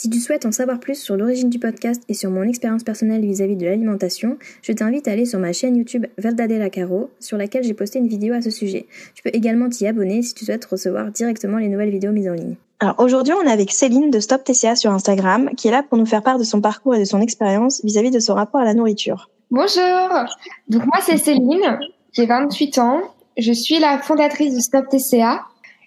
Si tu souhaites en savoir plus sur l'origine du podcast et sur mon expérience personnelle vis-à-vis de l'alimentation, je t'invite à aller sur ma chaîne YouTube Verdadella Caro, sur laquelle j'ai posté une vidéo à ce sujet. Tu peux également t'y abonner si tu souhaites recevoir directement les nouvelles vidéos mises en ligne. Alors aujourd'hui, on est avec Céline de Stop TCA sur Instagram, qui est là pour nous faire part de son parcours et de son expérience vis-à-vis de son rapport à la nourriture. Bonjour Donc moi c'est Céline, j'ai 28 ans, je suis la fondatrice de Stop TCA.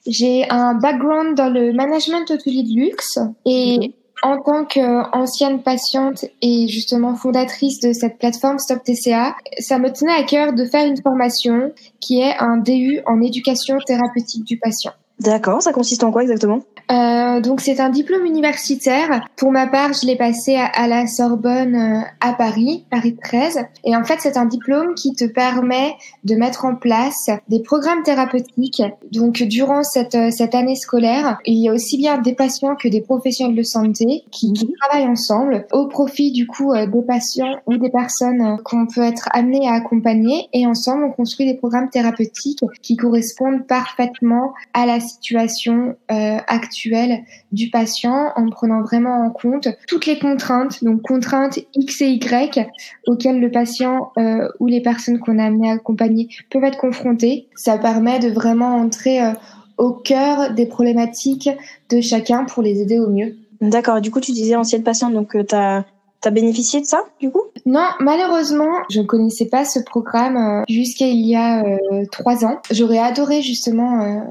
J'ai un background dans le management hôtelier de luxe et en tant qu'ancienne patiente et justement fondatrice de cette plateforme Stop TCA, ça me tenait à cœur de faire une formation qui est un DU en éducation thérapeutique du patient. D'accord, ça consiste en quoi exactement? Euh, donc c'est un diplôme universitaire. Pour ma part, je l'ai passé à, la Sorbonne euh, à Paris, Paris 13. Et en fait, c'est un diplôme qui te permet de mettre en place des programmes thérapeutiques. Donc durant cette, euh, cette année scolaire, il y a aussi bien des patients que des professionnels de santé qui, qui mhm. travaillent ensemble au profit du coup des patients ou des personnes qu'on peut être amené à accompagner. Et ensemble, on construit des programmes thérapeutiques qui correspondent parfaitement à la situation euh, actuelle du patient en prenant vraiment en compte toutes les contraintes, donc contraintes X et Y auxquelles le patient euh, ou les personnes qu'on a amené à accompagner peuvent être confrontés. Ça permet de vraiment entrer euh, au cœur des problématiques de chacun pour les aider au mieux. D'accord. Du coup, tu disais ancienne patiente, donc tu as T'as bénéficié de ça, du coup? Non, malheureusement, je ne connaissais pas ce programme euh, jusqu'à il y a euh, trois ans. J'aurais adoré justement euh,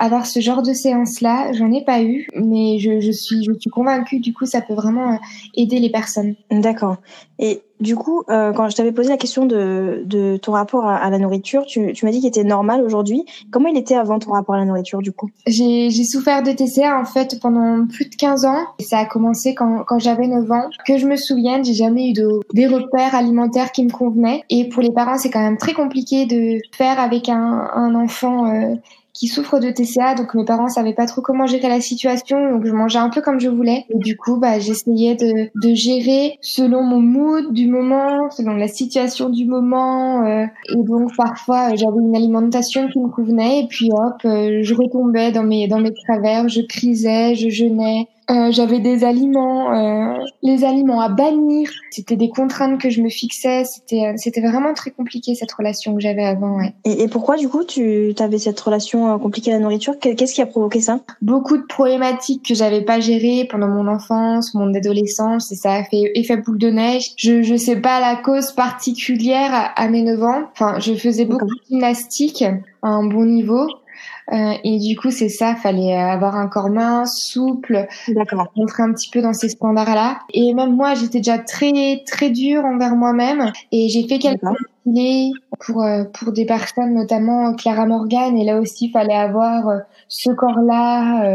avoir ce genre de séance-là. J'en ai pas eu, mais je, je, suis, je suis convaincue. Du coup, ça peut vraiment aider les personnes. D'accord. Et du coup, euh, quand je t'avais posé la question de, de ton rapport à, la nourriture, tu, tu m'as dit qu'il était normal aujourd'hui. Comment il était avant ton rapport à la nourriture, du coup? J'ai souffert de TCA en fait pendant plus de 15 ans. Et ça a commencé quand, quand j'avais 9 ans. Que je me souvienne, j'ai jamais eu de, des repères alimentaires qui me convenaient. Et pour les parents, c'est quand même très compliqué de faire avec un, un enfant euh, qui souffre de TCA, donc mes parents savaient pas trop comment gérer la situation, donc je mangeais un peu comme je voulais. Et du coup, bah, j'essayais de, de gérer selon mon mood du moment, selon la situation du moment. Euh, et donc parfois, j'avais une alimentation qui me convenait, et puis hop, euh, je retombais dans mes dans mes travers, je crisais, je jeûnais. Euh, j'avais des aliments, euh, les aliments à bannir. C'était des contraintes que je me fixais. C'était, euh, c'était vraiment très compliqué cette relation que j'avais avant. Ouais. Et, et, pourquoi du coup tu avais cette relation euh, compliquée à la nourriture? Qu'est-ce qui a provoqué ça? Beaucoup de problématiques que j'avais pas gérées pendant mon enfance, mon adolescence, et ça a fait effet boule de neige. Je je sais pas la cause particulière à, à mes 9 ans. Enfin, je faisais beaucoup de gymnastique à un bon niveau. Euh, et du coup, c'est ça, fallait avoir un corps mince, souple, rentrer un petit peu dans ces standards-là. Et même moi, j'étais déjà très très dure envers moi-même, et j'ai fait quelques défilés pour euh, pour des personnes, notamment Clara Morgan. Et là aussi, fallait avoir euh, ce corps-là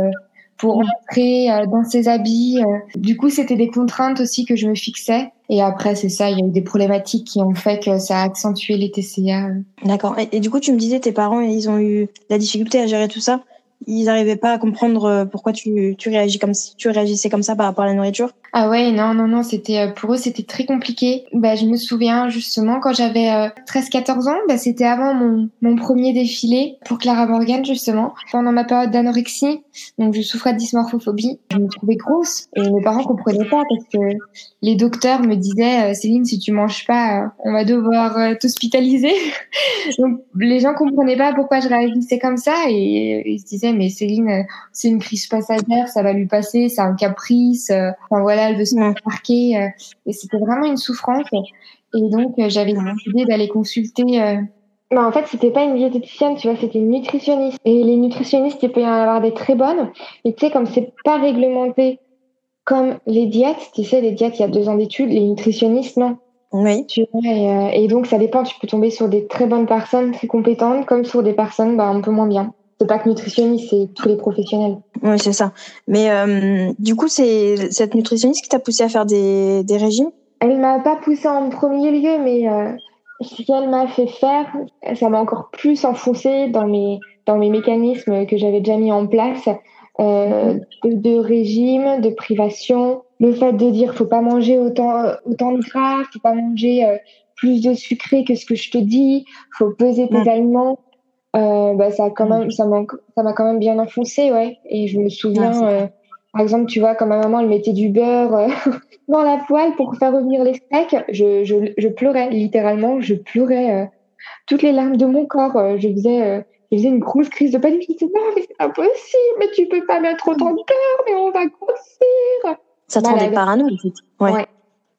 pour rentrer dans ses habits. Du coup, c'était des contraintes aussi que je me fixais. Et après, c'est ça, il y a eu des problématiques qui ont fait que ça a accentué les TCA. D'accord. Et, du coup, tu me disais, tes parents, ils ont eu la difficulté à gérer tout ça ils n'arrivaient pas à comprendre euh, pourquoi tu, tu, réagis comme, tu réagissais comme ça par rapport à la nourriture Ah ouais, non, non, non, c'était euh, pour eux, c'était très compliqué. Bah, je me souviens justement quand j'avais 13-14 euh, ans, bah, c'était avant mon, mon premier défilé pour Clara Morgan justement, pendant ma période d'anorexie. Donc je souffrais de dysmorphophobie. Je me trouvais grosse et mes parents comprenaient pas parce que les docteurs me disaient Céline, si tu manges pas, on va devoir t'hospitaliser. Donc les gens comprenaient pas pourquoi je réagissais comme ça et ils se disaient mais Céline, euh, c'est une crise passagère, ça va lui passer, c'est un caprice. Euh, enfin voilà, elle veut se marquer. Euh, et c'était vraiment une souffrance. Et donc j'avais décidé d'aller consulter. Bah, en fait, c'était pas une diététicienne, tu vois, c'était une nutritionniste. Et les nutritionnistes, il peut y en avoir des très bonnes. Et tu sais, comme c'est pas réglementé comme les diètes, tu sais, les diètes, il y a deux ans d'études, les nutritionnistes, non. Oui. Tu vois, et, donc, ça dépend. Tu peux tomber sur des très bonnes personnes, très compétentes, comme sur des personnes bah, un peu moins bien c'est pas que nutritionniste, c'est tous les professionnels. Oui, c'est ça. Mais euh, du coup, c'est cette nutritionniste qui t'a poussé à faire des, des régimes? Elle m'a pas poussé en premier lieu, mais euh, ce qu'elle m'a fait faire, ça m'a encore plus enfoncé dans mes dans mes mécanismes que j'avais déjà mis en place euh, de, de, régime, de privation, le fait de dire faut pas manger autant autant de gras, faut pas manger plus de sucré que ce que je te dis, faut peser tes aliments. Euh, bah ça a quand même ça m'a ça m'a quand même bien enfoncé ouais. Et je me souviens euh, par exemple tu vois quand ma maman elle mettait du beurre euh, dans la poêle pour faire revenir les steaks je, je, je pleurais littéralement je pleurais toutes les larmes de mon corps je faisais je faisais une grosse crise de panique. Je disais non mais c'est impossible mais tu peux pas mettre autant de beurre mais on va grossir. Ça te rendait parano en fait. Ouais. ouais.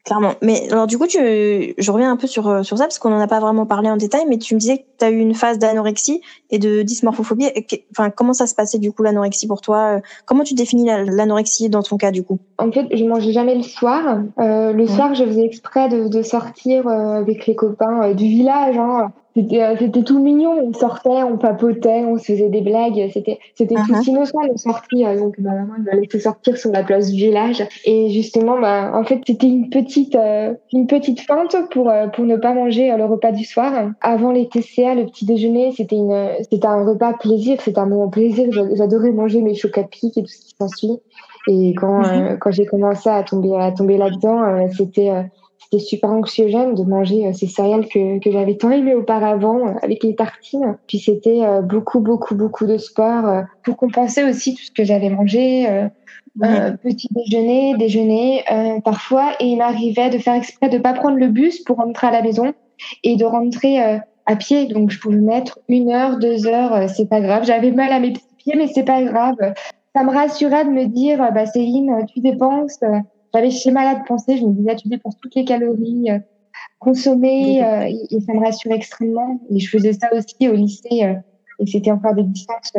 Clairement. Mais alors du coup, tu, je reviens un peu sur euh, sur ça parce qu'on n'en a pas vraiment parlé en détail, mais tu me disais que tu as eu une phase d'anorexie et de dysmorphophobie. Enfin, comment ça se passait du coup l'anorexie pour toi Comment tu définis l'anorexie dans ton cas du coup? En fait, je mangeais jamais le soir. Euh, le soir, je faisais exprès de, de sortir euh, avec les copains euh, du village. Hein. C'était, euh, c'était tout mignon. On sortait, on papotait, on se faisait des blagues. C'était, c'était uh-huh. tout innocent de sortir. Euh, donc, ma maman m'a laissé sortir sur la place du village. Et justement, bah, en fait, c'était une petite, euh, une petite feinte pour, pour ne pas manger le repas du soir. Avant les TCA, le petit déjeuner, c'était une, c'était un repas plaisir. C'était un moment plaisir. J'adorais manger mes chocs à pic et tout ce qui s'ensuit. Et quand, uh-huh. quand j'ai commencé à tomber, à tomber là-dedans, c'était, c'était super anxiogène de manger euh, ces céréales que, que j'avais tant aimé auparavant euh, avec les tartines. Puis c'était euh, beaucoup, beaucoup, beaucoup de sport pour compenser aussi tout ce que j'avais mangé. petit déjeuner, déjeuner, parfois, et il m'arrivait de faire exprès de pas prendre le bus pour rentrer à la maison et de rentrer à pied. Donc je pouvais mettre une heure, deux heures, c'est pas grave. J'avais mal à mes pieds, mais c'est pas grave. Ça me rassurait de me dire, bah Céline, tu dépenses, j'avais chez malade pensée, je me disais, tu dépenses toutes les calories euh, consommées euh, et, ça me rassurait extrêmement. Et je faisais ça aussi au lycée euh, et c'était encore des distances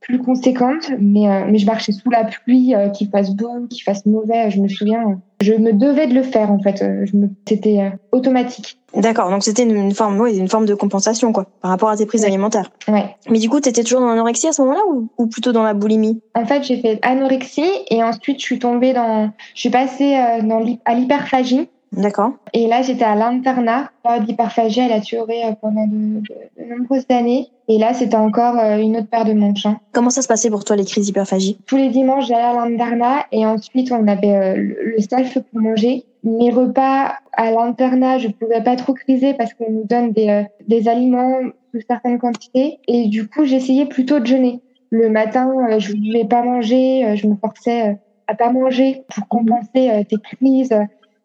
plus conséquentes, mais, mais je marchais sous la pluie, qu'il fasse beau, qu'il fasse mauvais, je me souviens. Je me devais de le faire en fait, je me... c'était automatique. D'accord, donc c'était une, forme, oui, une forme de compensation quoi, par rapport à tes prises alimentaires. Ouais. Mais du coup, tu étais toujours dans l'anorexie à ce moment-là ou, ou, plutôt dans la boulimie? En fait, j'ai fait anorexie et ensuite je suis tombée dans, je suis passée euh, dans à l'hyperphagie. D'accord. Et là, j'étais à l'internat. L'hyperphagie, elle a duré euh, pendant de, de, de, nombreuses années. Et là, c'était encore euh, une autre paire de manches. Hein. Comment ça se passait pour toi les crises d'hyperphagie? Tous les dimanches, j'allais à l'internat et ensuite on avait le self pour manger mes repas à l'internat, je pouvais pas trop criser parce qu'on nous donne des, euh, des aliments sous certaines quantités. Et du coup, j'essayais plutôt de jeûner. Le matin, euh, je voulais pas manger, euh, je me forçais à pas manger pour compenser tes crises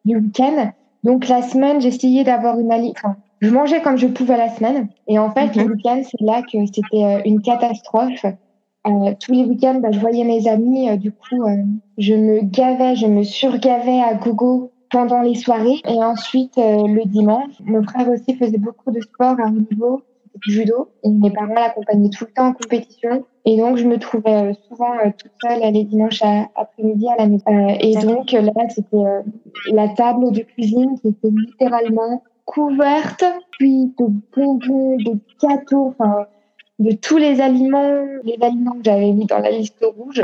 du week-end. Donc la semaine, j'essayais d'avoir une alimentation. Enfin, je mangeais comme je pouvais la semaine. Et en fait, le week-end, c'est là que c'était une catastrophe. Euh, tous les week-ends, bah, je voyais mes amis. Euh, du coup, euh, je me gavais, je me surgavais à gogo pendant les soirées. Et ensuite, euh, le dimanche, mon frère aussi faisait beaucoup de sport à haut niveau, judo. Et mes parents l'accompagnaient tout le temps en compétition. Et donc, je me trouvais euh, souvent euh, toute seule les dimanches après-midi à la maison. et donc, là, c'était la table de cuisine qui était littéralement couverte, puis de bonbons, de gâteaux, enfin, de tous les aliments, les aliments que j'avais mis dans la liste rouge.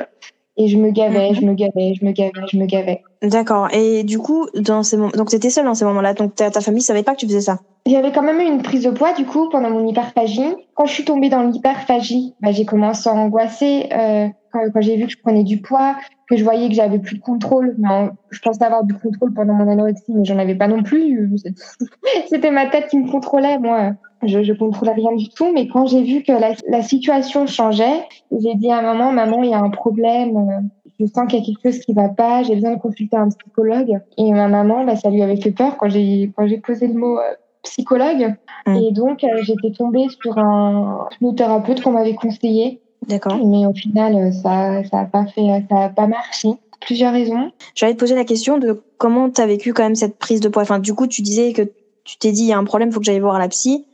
Et je me gavais, je me gavais, je me gavais, je me gavais. D'accord. Et du coup, dans ces moments, donc t'étais seule dans ces moments-là, donc ta, ta famille savait pas que tu faisais ça? Avait quand même eu une prise de poids du coup pendant mon hyperphagie. Quand je suis tombée dans l'hyperphagie, bah, j'ai commencé à angoisser euh, quand, quand j'ai vu que je prenais du poids, que je voyais que j'avais plus de contrôle. Non, je pensais avoir du contrôle pendant mon anorexie, mais j'en avais pas non plus. C'était ma tête qui me contrôlait, moi. Je, je contrôlais rien du tout, mais quand j'ai vu que la, la situation changeait, j'ai dit à maman, maman, il y a un problème. Euh, je sens qu'il y a quelque chose qui va pas. J'ai besoin de consulter un psychologue. Et ma maman, bah, ça lui avait fait peur quand j'ai quand j'ai posé le mot euh, psychologue. Mmh. Et donc, euh, j'étais tombée sur un thérapeute qu'on m'avait conseillé. D'accord. Mais au final, ça ça a pas fait, ça a pas marché. Plusieurs raisons. J'allais te poser la question de comment tu as vécu quand même cette prise de poids. Enfin, du coup, tu disais que tu t'es dit il y a un problème, faut que j'aille voir la psy.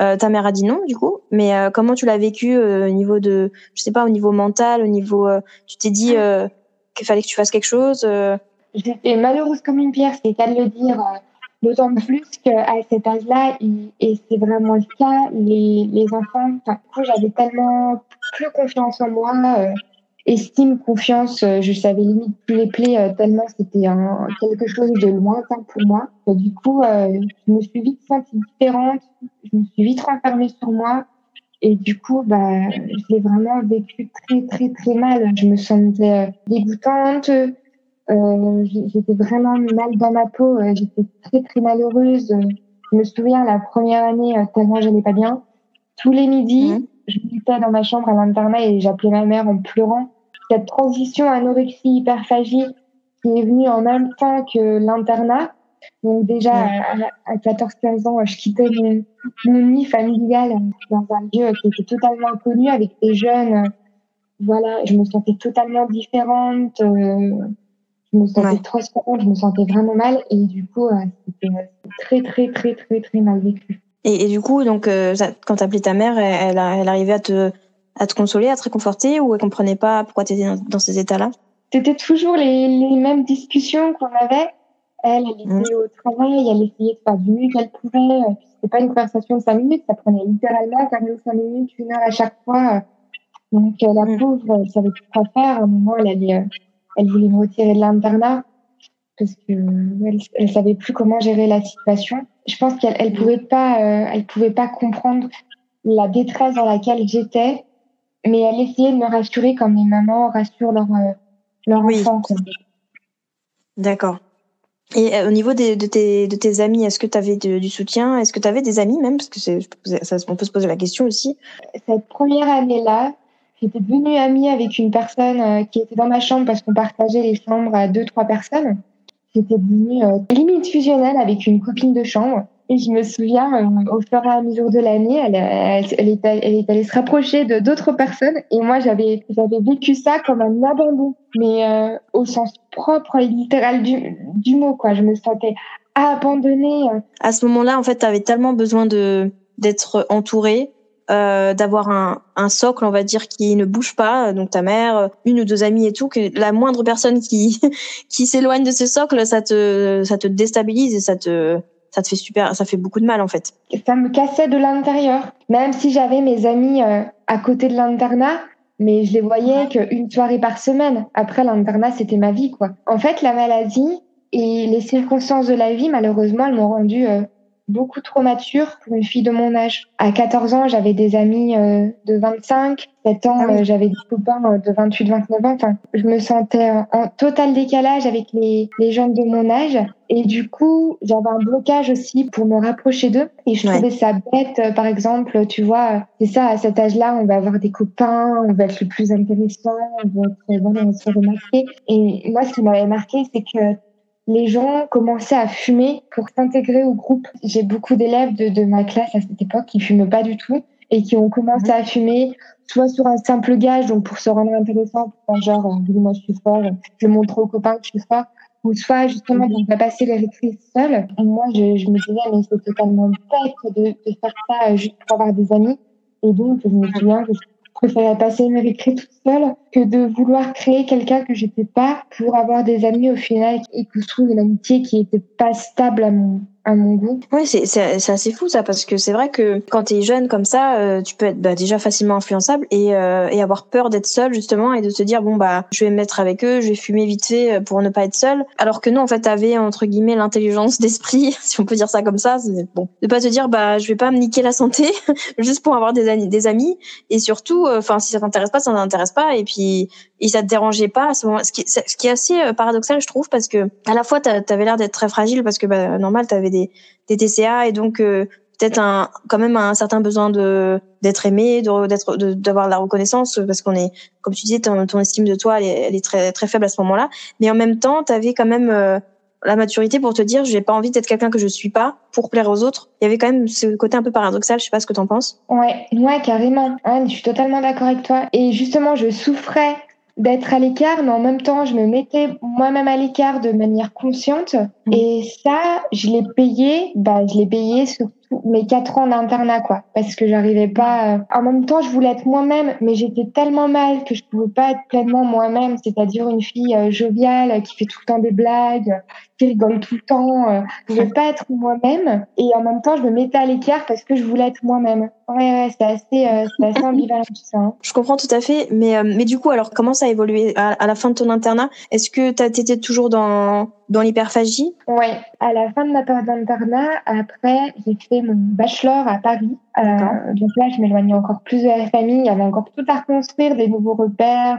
Euh, ta mère a dit non, du coup. Mais euh, comment tu l'as vécu euh, au niveau de, je sais pas, au niveau mental, au niveau, euh, tu t'es dit qu'il fallait que tu fasses quelque chose. J'étais malheureuse comme une pierre, c'est qu'à le dire. D'autant plus qu'à cet âge-là, et c'est vraiment le cas, les, les enfants, enfin, j'avais tellement plus confiance en moi estime, confiance. Je savais limite plus les plaies tellement c'était quelque chose de lointain pour moi. du coup, je me suis vite sentie différente. Je me suis vite renfermée sur moi. Et du coup, bah, je l'ai vraiment vécu très, très, très mal. Je me sentais dégoûtante. Euh, j'étais vraiment mal dans ma peau. J'étais très, très malheureuse. Je me souviens, la première année, tellement j'allais pas bien. Tous les midis, mmh je m'étais dans ma chambre à l'internat et j'appelais ma mère en pleurant. Cette transition anorexie-hyperphagie qui est venue en même temps que l'internat. Donc déjà, à, 14-15 ans, je quittais mon, mon, nid familial dans un lieu qui était totalement inconnu avec des jeunes. Voilà, je me sentais totalement différente. Euh, je me sentais trop je me sentais vraiment mal et du coup, euh, c'était très, très, très, très, très mal vécu. Et, et, du coup, donc, euh, quand tu appelais ta mère, elle, elle, arrivait à te, à te consoler, à te réconforter, ou elle comprenait pas pourquoi tu étais dans, ces états-là? C'était toujours les, les, mêmes discussions qu'on avait. Elle, elle était mmh. au travail, elle essayait de faire du mieux qu'elle pouvait. C'était pas une conversation de cinq minutes, ça prenait littéralement 45 minutes, une heure à chaque fois. Donc euh, la mmh. pauvre, elle savait plus quoi faire. À un moment, elle, allait, euh, elle voulait me retirer de l'internat parce que elle, elle savait plus comment gérer la situation je pense qu'elle elle pouvait pas, euh, elle pouvait pas comprendre la détresse dans laquelle j'étais, mais elle essayait de me rassurer comme les mamans rassurent leur euh, leur enfant. D'accord. Et euh, au niveau des, de, tes, de tes amis, est-ce que tu avais du soutien? Est-ce que tu avais des amis même? Parce que ça, on peut se poser la question aussi. Cette première année-là, j'étais devenue amie avec une personne qui était dans ma chambre parce qu'on partageait les chambres à deux, trois personnes. J'étais devenue euh, limite fusionnelle avec une copine de chambre. Et je me souviens, euh, au fur et à mesure de l'année, elle, elle, elle, est, elle est allée se rapprocher de d'autres personnes. Et moi, j'avais j'avais vécu ça comme un abandon, mais euh, au sens propre et littéral du, du mot. quoi. Je me sentais abandonnée. À ce moment-là, en fait, tu avais tellement besoin de d'être entourée euh, d'avoir un, un, socle, on va dire, qui ne bouge pas, donc ta mère, une ou deux amies et tout, que la moindre personne qui qui s'éloigne de ce socle, ça te ça te déstabilise et ça te ça te fait super, ça fait beaucoup de mal en fait. Ça me cassait de l'intérieur, même si j'avais mes amis euh, à côté de l'internat, mais je les voyais qu'une soirée par semaine. Après l'internat, c'était ma vie quoi. En fait, la maladie et les circonstances de la vie, malheureusement, elles m'ont rendu euh, beaucoup trop mature pour une fille de mon âge. À 14 ans, j'avais des amis euh, de 25. 7 ans, ah euh, j'avais des copains euh, de 28, 29 ans. Enfin, je me sentais en total décalage avec les, les jeunes de mon âge. Et du coup, j'avais un blocage aussi pour me rapprocher d'eux. Et je trouvais ça bête, par exemple, tu vois, c'est ça, à cet âge-là, on va avoir des copains, on va être le plus intéressant, on va être, on va se remarquer. Et moi, ce qui m'avait marqué, c'est que les gens commençaient à fumer pour s'intégrer au groupe. J'ai beaucoup d'élèves de, de, ma classe à cette époque qui fument pas du tout et qui ont commencé à fumer soit sur un simple gage, donc pour se rendre intéressant, genre, euh, moi je suis fort, je montre aux copains que je suis fort, ou soit justement pour pas passer les récré seul. moi, je, je, me disais, mais c'est totalement bête de, de, faire ça juste pour avoir des amis. Et donc, je me souviens que je préférais passer mes récré toute seule que de vouloir créer quelqu'un que j'étais pas pour avoir des amis au final et que je trouve une amitié qui était pas stable à mon à mon goût. Oui, c'est assez fou ça parce que c'est vrai que quand tu es jeune comme ça, euh, tu peux être bah, déjà facilement influençable et euh, et avoir peur d'être seul justement et de te dire bon bah je vais me mettre avec eux, je vais fumer vite fait euh, pour ne pas être seul. Alors que non en fait t'avais entre guillemets l'intelligence d'esprit si on peut dire ça comme ça, bon de pas te dire bah je vais pas me niquer la santé juste pour avoir des amis des amis et surtout enfin si ça t'intéresse pas ça t'intéresse pas et puis et ça te dérangeait pas à ce moment ce qui, ce qui est assez euh, paradoxal je trouve parce que à la fois t'avais l'air d'être très fragile parce que bah, normal t'avais des des TCA et donc euh, peut-être un quand même un certain besoin de d'être aimé d'être d'avoir la reconnaissance parce qu'on est comme tu disais ton, estime de toi elle est, elle est, très très faible à ce moment-là mais en même temps t'avais quand même euh, la maturité pour te dire j'ai pas envie d'être quelqu'un que je suis pas pour plaire aux autres. Il y avait quand même ce côté un peu paradoxal, je sais pas ce que t'en penses. Ouais, ouais, carrément. je suis totalement d'accord avec toi. Et justement, je souffrais d'être à l'écart, mais en même temps, je me mettais moi-même à l'écart de manière consciente. Mm. Et ça, je l'ai payé, bah, je l'ai payé sur mes quatre ans d'internat, quoi, parce que j'arrivais pas. Euh, en même temps, je voulais être moi-même, mais j'étais tellement mal que je pouvais pas être pleinement moi-même, c'est-à-dire une fille euh, joviale qui fait tout le temps des blagues, qui rigole tout le temps. Euh, je veux pas être moi-même et en même temps, je me mettais à l'écart parce que je voulais être moi-même. Ouais, ouais, c'est assez, euh, assez ambivalent tout ça. Hein. Je comprends tout à fait, mais euh, mais du coup, alors comment ça a évolué à, à la fin de ton internat? Est-ce que tu étais toujours dans dans l'hyperphagie? Ouais, à la fin de ma période d'internat, après, j'ai fait mon bachelor à Paris. Euh, donc là, je m'éloignais encore plus de la famille. Il y avait encore tout à reconstruire, des nouveaux repères,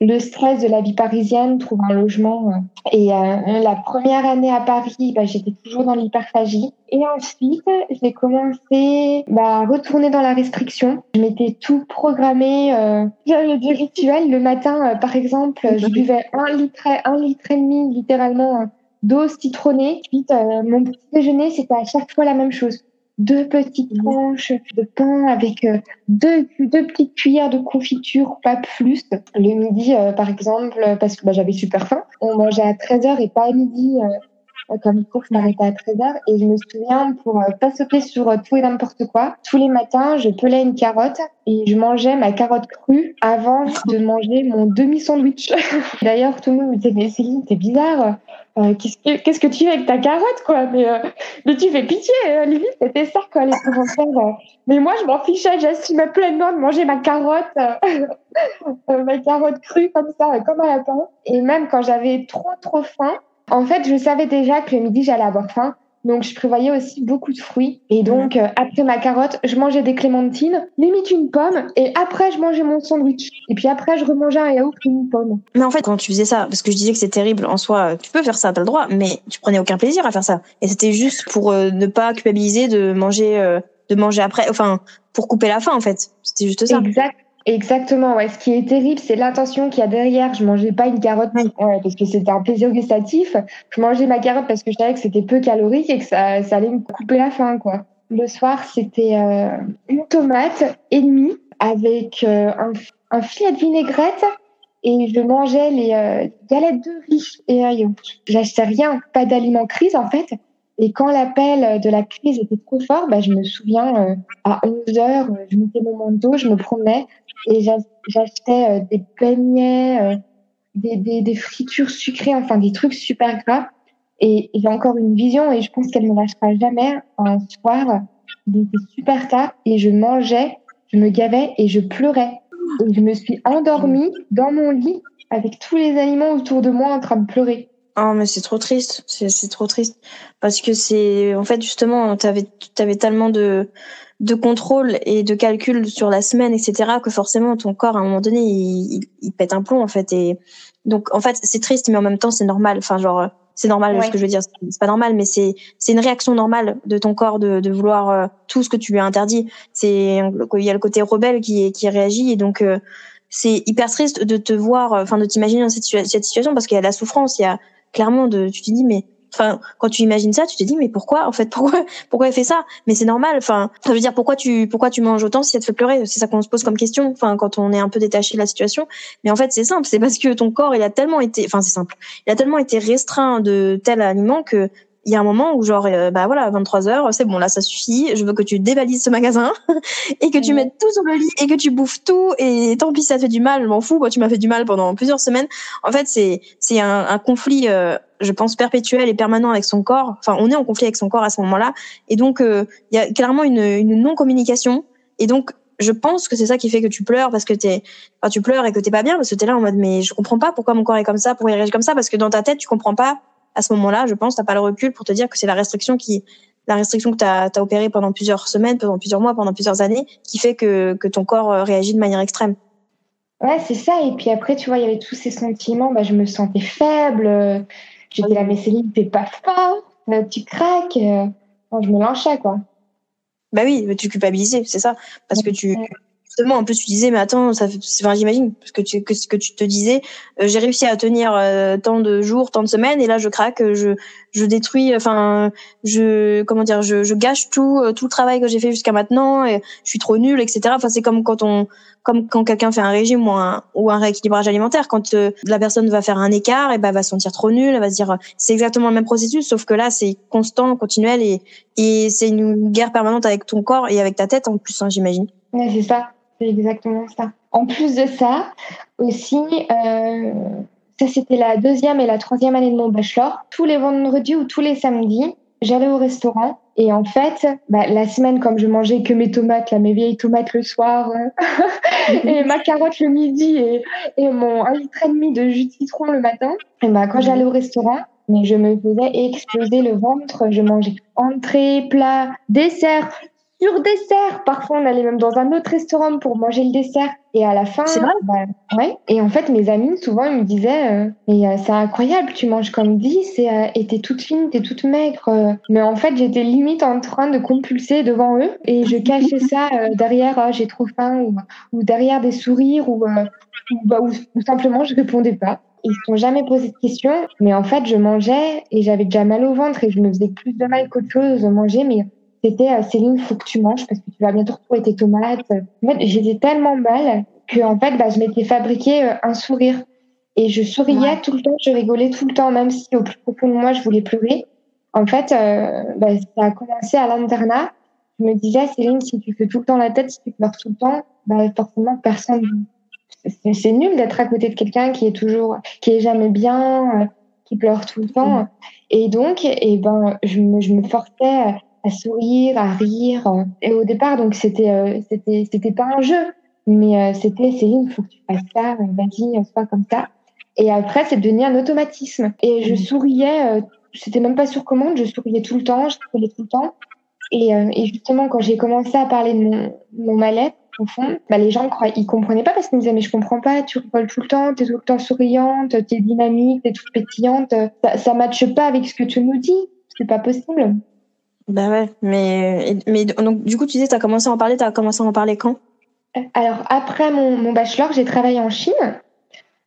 le stress de la vie parisienne, trouver un logement. Euh. Et euh, la première année à Paris, bah, j'étais toujours dans l'hyperphagie. Et ensuite, j'ai commencé bah, à retourner dans la restriction. Je m'étais tout programmé. Euh, J'avais des rituels. Le matin, euh, par exemple, je buvais un litre, un litre et demi, littéralement, d'eau citronnée. Ensuite, mon petit déjeuner, c'était à chaque fois la même chose deux petites tranches de pain avec euh, deux, deux petites cuillères de confiture, pas plus. Le midi, euh, par exemple, parce que bah, j'avais super faim, on mangeait à 13h et pas à midi. Euh, comme cours s'arrêtaient à 13h et je me souviens pour pas sauter sur tout et n'importe quoi tous les matins je pelais une carotte et je mangeais ma carotte crue avant de manger mon demi sandwich d'ailleurs tout le monde me disait mais Céline t'es bizarre euh, qu'est-ce que tu fais avec ta carotte quoi? Mais, euh, mais tu fais pitié euh, limite c'était ça quoi les commentaires mais moi je m'en fichais j'assumais pleinement de manger ma carotte ma carotte crue comme ça comme à la pain et même quand j'avais trop trop faim en fait je savais déjà que le midi j'allais avoir faim donc, je prévoyais aussi beaucoup de fruits. Et donc, euh, après ma carotte, je mangeais des clémentines, limite une pomme, et après, je mangeais mon sandwich. Et puis après, je remangeais un yaourt et une pomme. Mais en fait, quand tu faisais ça, parce que je disais que c'est terrible en soi, tu peux faire ça, t'as le droit, mais tu prenais aucun plaisir à faire ça. Et c'était juste pour euh, ne pas culpabiliser de manger, euh, de manger après, enfin, pour couper la faim, en fait. C'était juste ça. Exact. Exactement, ouais. Ce qui est terrible, c'est l'intention qu'il y a derrière. Je mangeais pas une carotte parce que c'était un plaisir gustatif. Je mangeais ma carotte parce que je savais que c'était peu calorique et que ça, ça allait me couper la faim, quoi. Le soir, c'était euh, une tomate et demie avec euh, un, un, filet de vinaigrette et je mangeais les euh, galettes de riz et. J'achetais rien, pas d'aliments crise en fait. Et quand l'appel de la crise était trop fort, bah, je me souviens, à 11 heures, je mettais mon manteau, je me promenais, et j'achetais euh, des beignets, euh, des, des, fritures sucrées, enfin des trucs super gras. Et j'ai encore une vision et je pense qu'elle ne lâchera jamais. Un soir, il était super tard et je mangeais, je me gavais et je pleurais. Et je me suis endormie dans mon lit avec tous les aliments autour de moi en train de pleurer. Oh mais c'est trop triste, c'est trop triste parce que c'est en fait justement t'avais avais tellement de de contrôle et de calcul sur la semaine, etc., que forcément ton corps à un moment donné il, il, pète un plomb en fait. Et donc en fait c'est triste, mais en même temps c'est normal. Enfin genre c'est normal ce que je veux dire. C'est pas normal, mais c'est c'est une réaction normale de ton corps de, de vouloir euh, tout ce que tu lui as interdit. C'est il y a le côté rebelle qui qui réagit et donc euh, c'est hyper triste de te voir, enfin de t'imaginer dans cette, cette situation parce qu'il y a de la souffrance, il y a clairement de tu te dis mais Enfin, quand tu imagines ça, tu te dis mais pourquoi en fait pourquoi pourquoi elle fait ça? Mais c'est normal. Enfin, ça veut dire pourquoi tu pourquoi tu manges autant si ça te fait pleurer? C'est ça qu'on se pose comme question. Enfin, quand on est un peu détaché de la situation. Mais en fait, c'est simple. C'est parce que ton corps il a tellement été, enfin c'est simple. Il a tellement été restreint de tel aliment que il y a un moment où genre euh, bah voilà 23 heures c'est bon là ça suffit je veux que tu dévalises ce magasin et que tu mettes tout sur le lit et que tu bouffes tout et tant pis ça te fait du mal je m'en fous quoi tu m'as fait du mal pendant plusieurs semaines. En fait c'est c'est un, un conflit euh, je pense perpétuel et permanent avec son corps. Enfin on est en conflit avec son corps à ce moment-là et donc euh, il y a clairement une, une non communication et donc je pense que c'est ça qui fait que tu pleures parce que t'es, enfin, tu pleures et que t'es pas bien parce que t'es là en mode mais je comprends pas pourquoi mon corps est comme ça, pourquoi il réagit comme ça parce que dans ta tête tu comprends pas à ce moment-là, je pense, t'as pas le recul pour te dire que c'est la restriction qui, la restriction que tu as, opérée pendant plusieurs semaines, pendant plusieurs mois, pendant plusieurs années, qui fait que, que ton corps euh, réagit de manière extrême. Ouais, c'est ça. Et puis après, tu vois, il y avait tous ces sentiments. Bah, je me sentais faible. J'étais la Céline, t'es pas fort. Tu craques. je me lançais, quoi. Bah oui, tu culpabilisais, c'est ça. Parce que tu, justement en plus tu disais mais attends ça enfin j'imagine parce que tu que, que tu te disais euh, j'ai réussi à tenir euh, tant de jours tant de semaines et là je craque je je détruis enfin je comment dire je, je gâche tout euh, tout le travail que j'ai fait jusqu'à maintenant et je suis trop nulle etc enfin c'est comme quand on comme quand quelqu'un fait un régime ou un ou un rééquilibrage alimentaire. Quand la personne va faire un écart et ben va se sentir trop nulle elle va se dire c'est exactement le même processus sauf que là c'est constant continuel et et c'est une guerre permanente avec ton corps et avec ta tête en plus hein, j'imagine. Ouais, c'est ça c'est exactement ça. En plus de ça, aussi, euh, Ça, c'était la deuxième et la troisième année de mon bachelor. Tous les vendredis ou tous les samedis, j'allais au restaurant. Et en fait, bah, la semaine, comme je mangeais que mes tomates, mes vieilles tomates le soir, et ma carotte le midi, et, mon un litre et demi de jus de citron le matin, bah, quand j'allais au restaurant, je me faisais exploser le ventre. Je mangeais entrée, plat, dessert, sur dessert. Parfois, on allait même dans un autre restaurant pour manger le dessert. Et à la fin, C'est vrai? bah, ouais. Et en fait, mes amis, souvent, ils me disaient, euh, mais euh, c'est incroyable, tu manges comme 10 et euh, et t'es toute fine, t'es toute maigre. euh. Mais en fait, j'étais limite en train de compulser devant eux et je cachais ça euh, derrière, Ah, j'ai trop faim ou, ou derrière des sourires ou, euh, ou, bah, ou, ou simplement je répondais pas. Ils se sont jamais posé de questions, mais en fait, je mangeais et j'avais déjà mal au ventre et je me faisais plus de mal qu'autre chose de manger, mais c'était euh, Céline, faut que tu manges parce que tu vas bientôt retrouver tes tomates. En fait, j'étais tellement mal que en fait, bah, je m'étais fabriqué euh, un sourire et je souriais Ouais. tout le temps, je rigolais tout le temps, même si au plus profond de moi, je voulais pleurer. En fait, euh, bah, ça a commencé à l'internat. Je me disais, Céline, si tu fais tout le temps la tête, si tu pleures tout le temps, bah, forcément, personne. C'est c'est nul d'être à côté de quelqu'un qui est toujours, qui est jamais bien, euh, qui pleure tout le temps. Et donc, et ben, je me, je me forçais à sourire, à rire. Et au départ, donc, c'était, euh, c'était, c'était pas un jeu, mais euh, c'était, Céline, faut que tu fasses ça, euh, vas-y, euh, sois comme ça. Et après, c'est devenu un automatisme. Et je Mhm. souriais, euh, c'était même pas sur commande, je souriais tout le temps, je souriais tout le temps. Et, et justement, quand j'ai commencé à parler de mon, mon mal-être, au fond, bah, les gens croient, ils comprenaient pas parce qu'ils me disaient, mais je comprends pas, tu rigoles tout le temps, t'es tout le temps souriante, t'es dynamique, t'es toute pétillante, ça, ça matche pas avec ce que tu nous dis, c'est pas possible. Bah ouais, mais, mais donc du coup, tu disais, t'as commencé à en parler, t'as commencé à en parler quand? Alors, après mon, mon bachelor, j'ai travaillé en Chine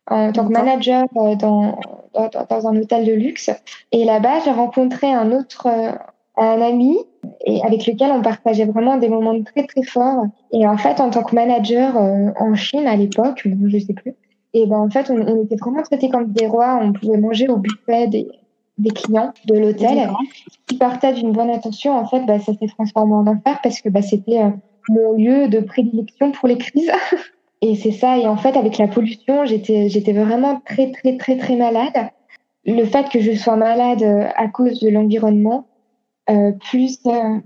en tant que manager euh, dans, dans, dans un hôtel de luxe. Et là-bas, j'ai rencontré un autre, euh, un ami et avec lequel on partageait vraiment des moments très très forts. Et en fait, en tant que manager euh, en Chine à l'époque, je sais plus, et ben en fait, on, on était vraiment traités comme des rois. On pouvait manger au buffet des, des clients de l'hôtel qui partait d'une bonne intention, en fait, bah, ça s'est transformé en enfer parce que bah, c'était euh, mon lieu de prédilection pour les crises. et c'est ça. Et en fait, avec la pollution, j'étais, j'étais vraiment très, très, très, très malade. Le fait que je sois malade euh, à cause de l'environnement, euh, plus euh,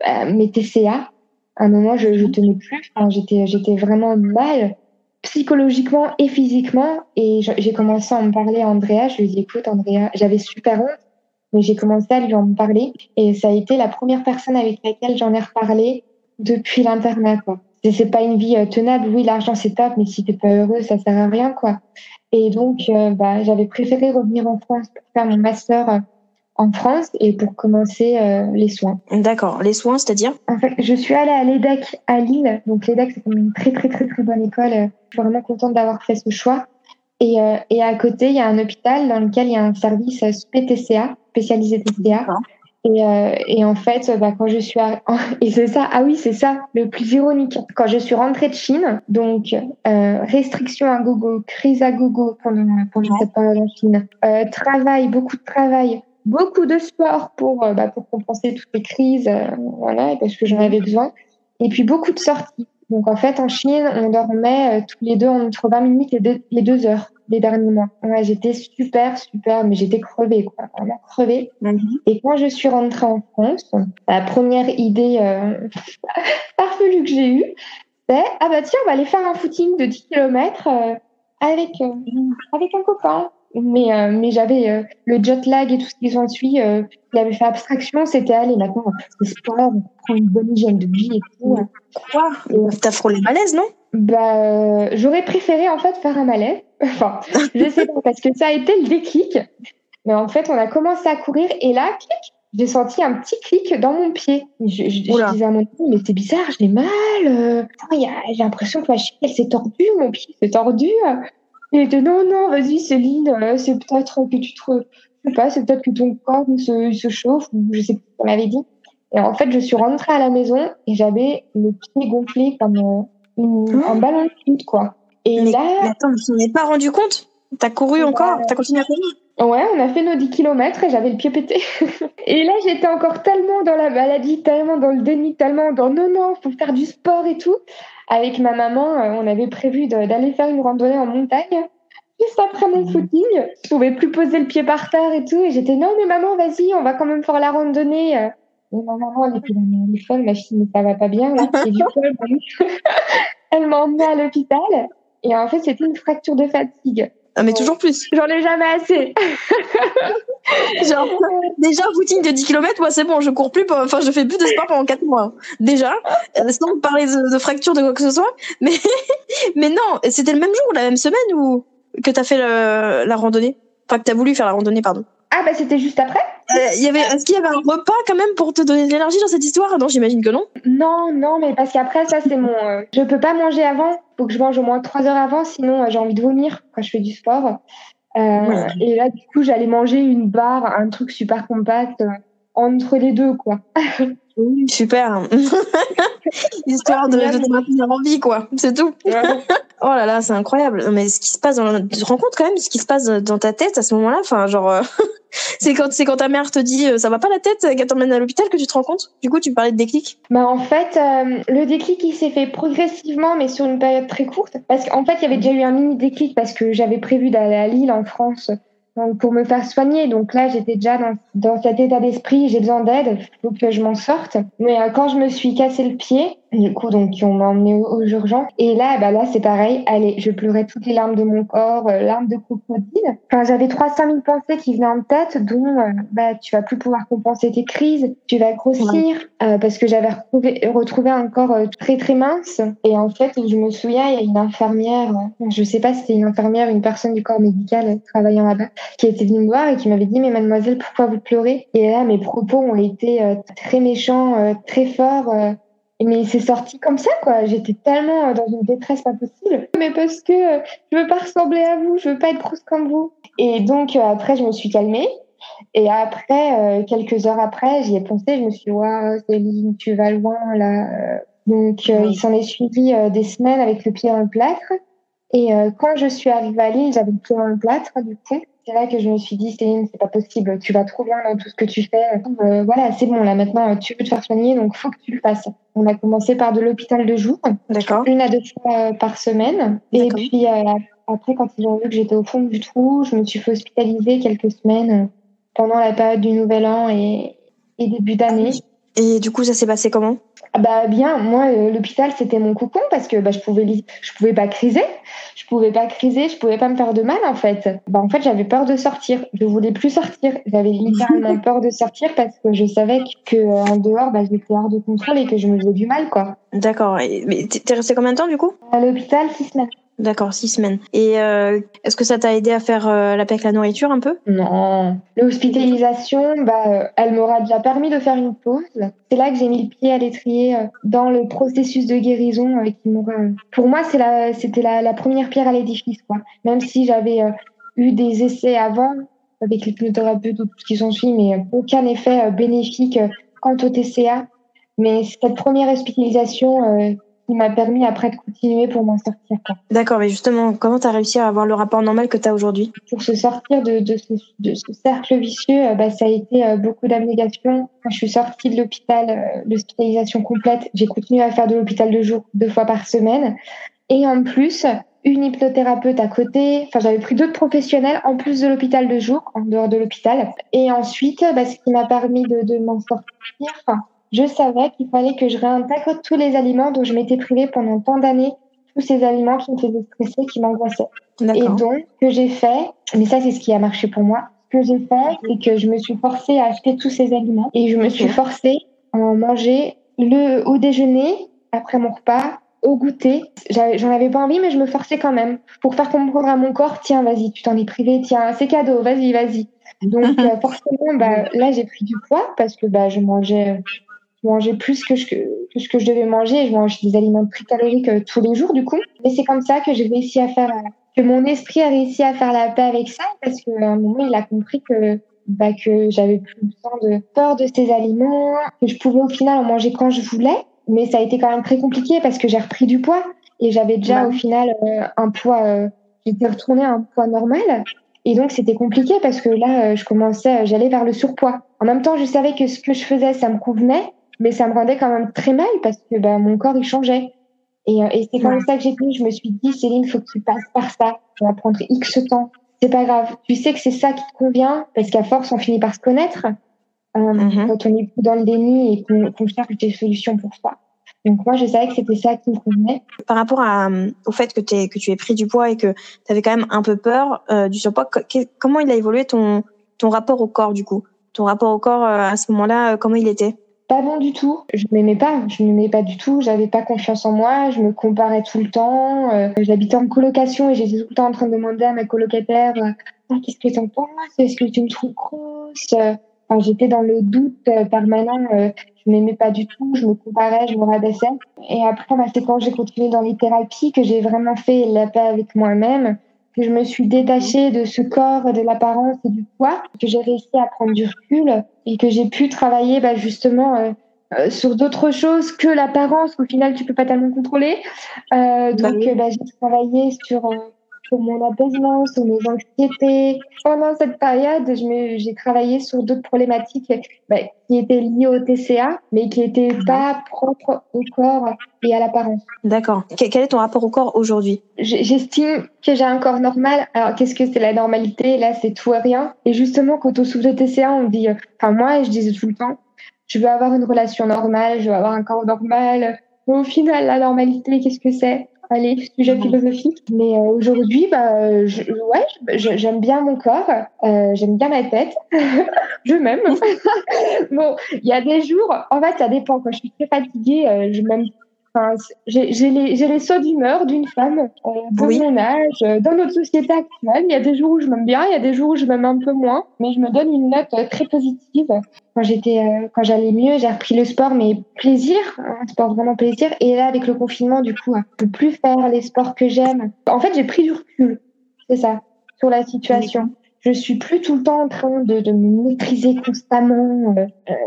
bah, mes TCA, à un moment, je, je tenais plus. Enfin, j'étais, j'étais vraiment mal psychologiquement et physiquement. Et j'ai commencé à en parler à Andrea. Je lui ai dit, écoute, Andrea, j'avais super honte mais j'ai commencé à lui en parler et ça a été la première personne avec laquelle j'en ai reparlé depuis l'internat quoi. C'est c'est pas une vie euh, tenable, oui l'argent c'est top, mais si t'es pas heureux ça sert à rien quoi. Et donc euh, bah j'avais préféré revenir en France pour faire mon master euh, en France et pour commencer euh, les soins. D'accord. Les soins, c'est-à-dire? En fait, je suis allée à l'EDEC à Lille. Donc l'EDEC, c'est une très très très très bonne école. Euh, Je suis vraiment contente d'avoir fait ce choix. Et, euh, et à côté, il y a un hôpital dans lequel il y a un service euh, SPTCA, spécialisé TCA. Et, euh, et en fait, euh, bah, quand je suis à... et c'est ça, ah oui, c'est ça, le plus ironique. Quand je suis rentrée de Chine, donc euh, restriction à gogo, crise à gogo pendant, pendant cette période en Chine, euh, travail, beaucoup de travail, beaucoup de sport pour, euh, bah, pour compenser toutes les crises, euh, voilà, parce que j'en avais besoin. Et puis beaucoup de sorties. Donc en fait, en Chine, on dormait euh, tous les deux entre 20 minutes et deux, les deux heures les derniers mois. Ouais, j'étais super, super, mais j'étais crevée, quoi, vraiment crevée. Et quand je suis rentrée en France, la première idée farfelue que j'ai eue, c'est ah bah tiens, on va aller faire un footing de 10 km avec avec un copain. Mais euh, mais j'avais euh, le jet lag et tout ce qui s'ensuit, euh, il avait fait abstraction, c'était allez maintenant c'est sport, on prend une bonne hygiène de vie et tout. Quoi T'as frôlé malaise, non? Bah euh, j'aurais préféré en fait faire un malaise. Enfin, je sais pas parce que ça a été le déclic. Mais en fait, on a commencé à courir et là, clic, j'ai senti un petit clic dans mon pied. Je, je, disais à mon ami, mais c'est bizarre, j'ai mal. euh, j'ai l'impression que ma cheville, elle s'est tordue, mon pied s'est tordu. Il était non, non, vas-y, Céline, euh, c'est peut-être que tu te. Je sais pas, c'est peut-être que ton corps se, se chauffe, ou je sais pas ce qu'on m'avait dit. Et en fait, je suis rentrée à la maison et j'avais le pied gonflé comme euh, une- Oh. un ballon de foot, quoi. Et mais, là, mais attends, tu t'en es pas rendu compte? T'as couru encore? T'as continué à courir? Ouais, on a fait nos 10 km et j'avais le pied pété. et là, j'étais encore tellement dans la maladie, tellement dans le déni, tellement dans non, non, faut faire du sport et tout. Avec ma maman, euh, on avait prévu d'aller faire une randonnée en montagne juste après mon footing. Je pouvais plus poser le pied par terre et tout. Et j'étais, non, mais maman, vas-y, on va quand même faire la randonnée. Et ma maman, elle était elle est folle, ma fille, mais ça va pas bien, là. Et du coup, elle m'a emmenée à l'hôpital. Et en fait, c'était une fracture de fatigue. Ah, mais toujours plus. J'en ai jamais assez. Genre, déjà, footing de 10 km, moi, c'est bon, je cours plus, enfin, je fais plus de sport pendant 4 mois. Déjà, euh, sans parler de, de, fracture de quoi que ce soit. Mais, mais non, c'était le même jour, la même semaine où, que t'as fait le, la randonnée. Enfin, que t'as voulu faire la randonnée, pardon. Ah, bah, c'était juste après? Euh, y avait, est-ce qu'il y avait un repas quand même pour te donner de l'énergie dans cette histoire? Non, j'imagine que non. Non, non, mais parce qu'après, ça, c'est mon. Euh, je peux pas manger avant. Faut que je mange au moins 3 heures avant, sinon euh, j'ai envie de vomir quand je fais du sport. Euh, Et là, du coup, j'allais manger une barre, un truc super compact entre les deux, quoi. super. Histoire de, de te maintenir en vie, quoi. C'est tout. oh là là, c'est incroyable. Mais ce qui se passe dans, tu te rends compte quand même ce qui se passe dans ta tête à ce moment-là. Enfin, genre, euh, c'est quand, c'est quand ta mère te dit euh, ça va pas la tête, qu'elle t'emmène à l'hôpital que tu te rends compte? Du coup, tu parlais de déclic. Bah, en fait, euh, le déclic, il s'est fait progressivement, mais sur une période très courte. Parce qu'en fait, il y avait déjà eu un mini déclic parce que j'avais prévu d'aller à Lille, en France, pour me faire soigner. Donc là, j'étais déjà dans, dans cet état d'esprit, j'ai besoin d'aide, il faut que je m'en sorte. Mais euh, quand je me suis cassé le pied, du coup, donc on m'a emmené aux, urgences. Et là, bah là, c'est pareil. Allez, je pleurais toutes les larmes de mon corps, euh, larmes de crocodile. Enfin, j'avais 300 000 pensées qui venaient en tête, dont euh, bah tu vas plus pouvoir compenser tes crises, tu vas grossir, euh, parce que j'avais retrouvé, retrouvé un corps très très mince. Et en fait, je me souviens, il y a une infirmière, je sais pas si c'était une infirmière, une personne du corps médical travaillant là-bas, qui était venue me voir et qui m'avait dit mais mademoiselle, pourquoi vous pleurez? Et là, mes propos ont été très méchants, très forts mais c'est sorti comme ça, quoi. J'étais tellement euh, dans une détresse pas possible. Mais parce que euh, je veux pas ressembler à vous, je veux pas être grosse comme vous. Et donc, euh, après, je me suis calmée. Et après, quelques heures après, j'y ai pensé. Je me suis dit, waouh, Céline, tu vas loin, là. Donc, il s'en est suivi des semaines avec le pied dans le plâtre. Et quand je suis arrivée à Lille, j'avais le pied dans le plâtre, du coup c'est là que je me suis dit, Céline, c'est pas possible, tu vas trop bien dans tout ce que tu fais. Euh, voilà, c'est bon, là maintenant, tu veux te faire soigner, donc faut que tu le fasses. On a commencé par de l'hôpital de jour, une à deux fois par semaine. Et puis euh, après, quand ils ont vu que j'étais au fond du trou, je me suis fait hospitaliser quelques semaines pendant la période du Nouvel An et, et début d'année. Et du coup, ça s'est passé comment? Bah bien, moi euh, l'hôpital c'était mon cocon parce que bah, je pouvais je pouvais pas criser, je pouvais pas criser, je pouvais pas me faire de mal en fait. Bah en fait j'avais peur de sortir, je voulais plus sortir, j'avais littéralement peur de sortir parce que je savais que euh, en dehors bah j'étais hors de contrôle et que je me faisais du mal quoi. D'accord. Mais t'es resté combien de temps du coup? À l'hôpital six semaines. D'accord, six semaines. Et euh, est-ce que ça t'a aidé à faire euh, la paix avec la nourriture un peu? Non. L'hospitalisation, bah, euh, elle m'aura déjà permis de faire une pause. C'est là que j'ai mis le pied à l'étrier euh, dans le processus de guérison qui m'aura. Pour moi, c'est la, c'était la, la, première pierre à l'édifice, quoi. Même si j'avais eu des essais avant avec l'hypnothérapeute ou tout ce qui s'en suit, mais aucun effet bénéfique quant au TCA. Mais cette première hospitalisation qui m'a permis après de continuer pour m'en sortir. D'accord, mais justement, comment tu as réussi à avoir le rapport normal que tu as aujourd'hui? Pour se sortir de, de, ce, de, ce, cercle vicieux, euh, bah, ça a été euh, beaucoup d'abnégation. Quand je suis sortie de l'hôpital, euh, l'hospitalisation complète, j'ai continué à faire de l'hôpital de jour deux fois par semaine. Et en plus, une hypnothérapeute à côté. Enfin, j'avais pris d'autres professionnels en plus de l'hôpital de jour, en dehors de l'hôpital. Et ensuite, bah, ce qui m'a permis de, de m'en sortir, je savais qu'il fallait que je réintègre tous les aliments dont je m'étais privée pendant tant d'années, tous ces aliments qui me faisaient stresser, qui m'angoissaient. Et donc, ce que j'ai fait, mais ça c'est ce qui a marché pour moi, ce que j'ai fait, c'est que je me suis forcée à acheter tous ces aliments et je me suis forcée à en manger le au déjeuner, après mon repas, au goûter. J'en avais pas envie, mais je me forçais quand même pour faire comprendre à mon corps, tiens, vas-y, tu t'en es privé, tiens, c'est cadeau, vas-y, vas-y. Donc euh, forcément, bah, là j'ai pris du poids parce que bah, je mangeais je mangeais plus que, je, que, ce que je devais manger. Je mangeais des aliments très caloriques euh, tous les jours, du coup. Mais c'est comme ça que j'ai réussi à faire, euh, que mon esprit a réussi à faire la paix avec ça, parce qu'à un moment, il a compris que, bah, que j'avais plus besoin de peur de ces aliments, que je pouvais au final en manger quand je voulais. Mais ça a été quand même très compliqué parce que j'ai repris du poids et j'avais déjà au final euh, un poids, j'étais retournée à un poids normal. Et donc c'était compliqué parce que là, je commençais, j'allais vers le surpoids. En même temps, je savais que ce que je faisais, ça me convenait, mais ça me rendait quand même très mal parce que bah, mon corps il changeait. Et, euh, et c'est comme ça que j'ai tenu. Je me suis dit, Céline, faut que tu passes par ça. Ça va prendre X temps. C'est pas grave. Tu sais que c'est ça qui te convient, parce qu'à force, on finit par se connaître. Euh, Mhm. Quand on est dans le déni et qu'on cherche des solutions pour ça. Donc moi, je savais que c'était ça qui me convenait. Par rapport à, euh, au fait que, t'aies- que tu aies pris du poids et que tu avais quand même un peu peur euh, du surpoids, que- comment il a évolué ton, ton rapport au corps du coup? Ton rapport au corps euh, à ce moment-là, euh, comment il était? Pas bon du tout. Je m'aimais pas. Je m'aimais pas du tout. J'avais pas confiance en moi. Je me comparais tout le temps. Euh, J'habitais en colocation et j'étais tout le temps en train de demander à ma colocataire euh, ah, qu'est-ce que t'en penses? Est-ce que tu me trouves grosse? Euh, enfin, J'étais dans le doute euh, permanent. Je m'aimais pas du tout. Je me comparais, je me rabaissais. Et après, bah, c'est quand j'ai continué dans les thérapies que j'ai vraiment fait la paix avec moi-même que je me suis détachée de ce corps, de l'apparence et du poids, que j'ai réussi à prendre du recul et que j'ai pu travailler bah, justement euh, euh, sur d'autres choses que l'apparence qu'au final tu peux pas tellement contrôler. Euh, Bah donc oui. euh, bah, j'ai travaillé sur euh, sur mon apaisement, sur mes anxiétés. Pendant cette période, j'ai travaillé sur d'autres problématiques bah, qui étaient liées au TCA, mais qui étaient pas propres au corps et à l'apparence. D'accord. Que- Quel est ton rapport au corps aujourd'hui? J'estime que j'ai un corps normal. Alors, qu'est-ce que c'est la normalité? Là, c'est tout et rien. Et justement, quand on souffre de TCA, on dit, enfin, moi, je disais tout le temps, je veux avoir une relation normale, je veux avoir un corps normal. Mais au final, la normalité, qu'est-ce que c'est? Allez, sujet philosophique. Mais euh, aujourd'hui, bah, je, ouais, je- j'aime bien mon corps, euh, j'aime bien ma tête, je m'aime. bon, il y a des jours, en fait, ça dépend. Quand je suis très fatiguée, euh, je m'aime Enfin, j'ai les, les sauts d'humeur d'une femme euh, de Oui. mon âge, euh, dans notre société actuelle. Il y a des jours où je m'aime bien, il y a des jours où je m'aime un peu moins, mais je me donne une note euh, très positive. Quand j'étais, euh, quand j'allais mieux, j'ai repris le sport, mais plaisir, un sport vraiment plaisir. Et là, avec le confinement, du coup, euh, je peux plus faire les sports que j'aime. En fait, j'ai pris du recul, c'est ça, sur la situation. Je suis plus tout le temps en train de, de me maîtriser constamment,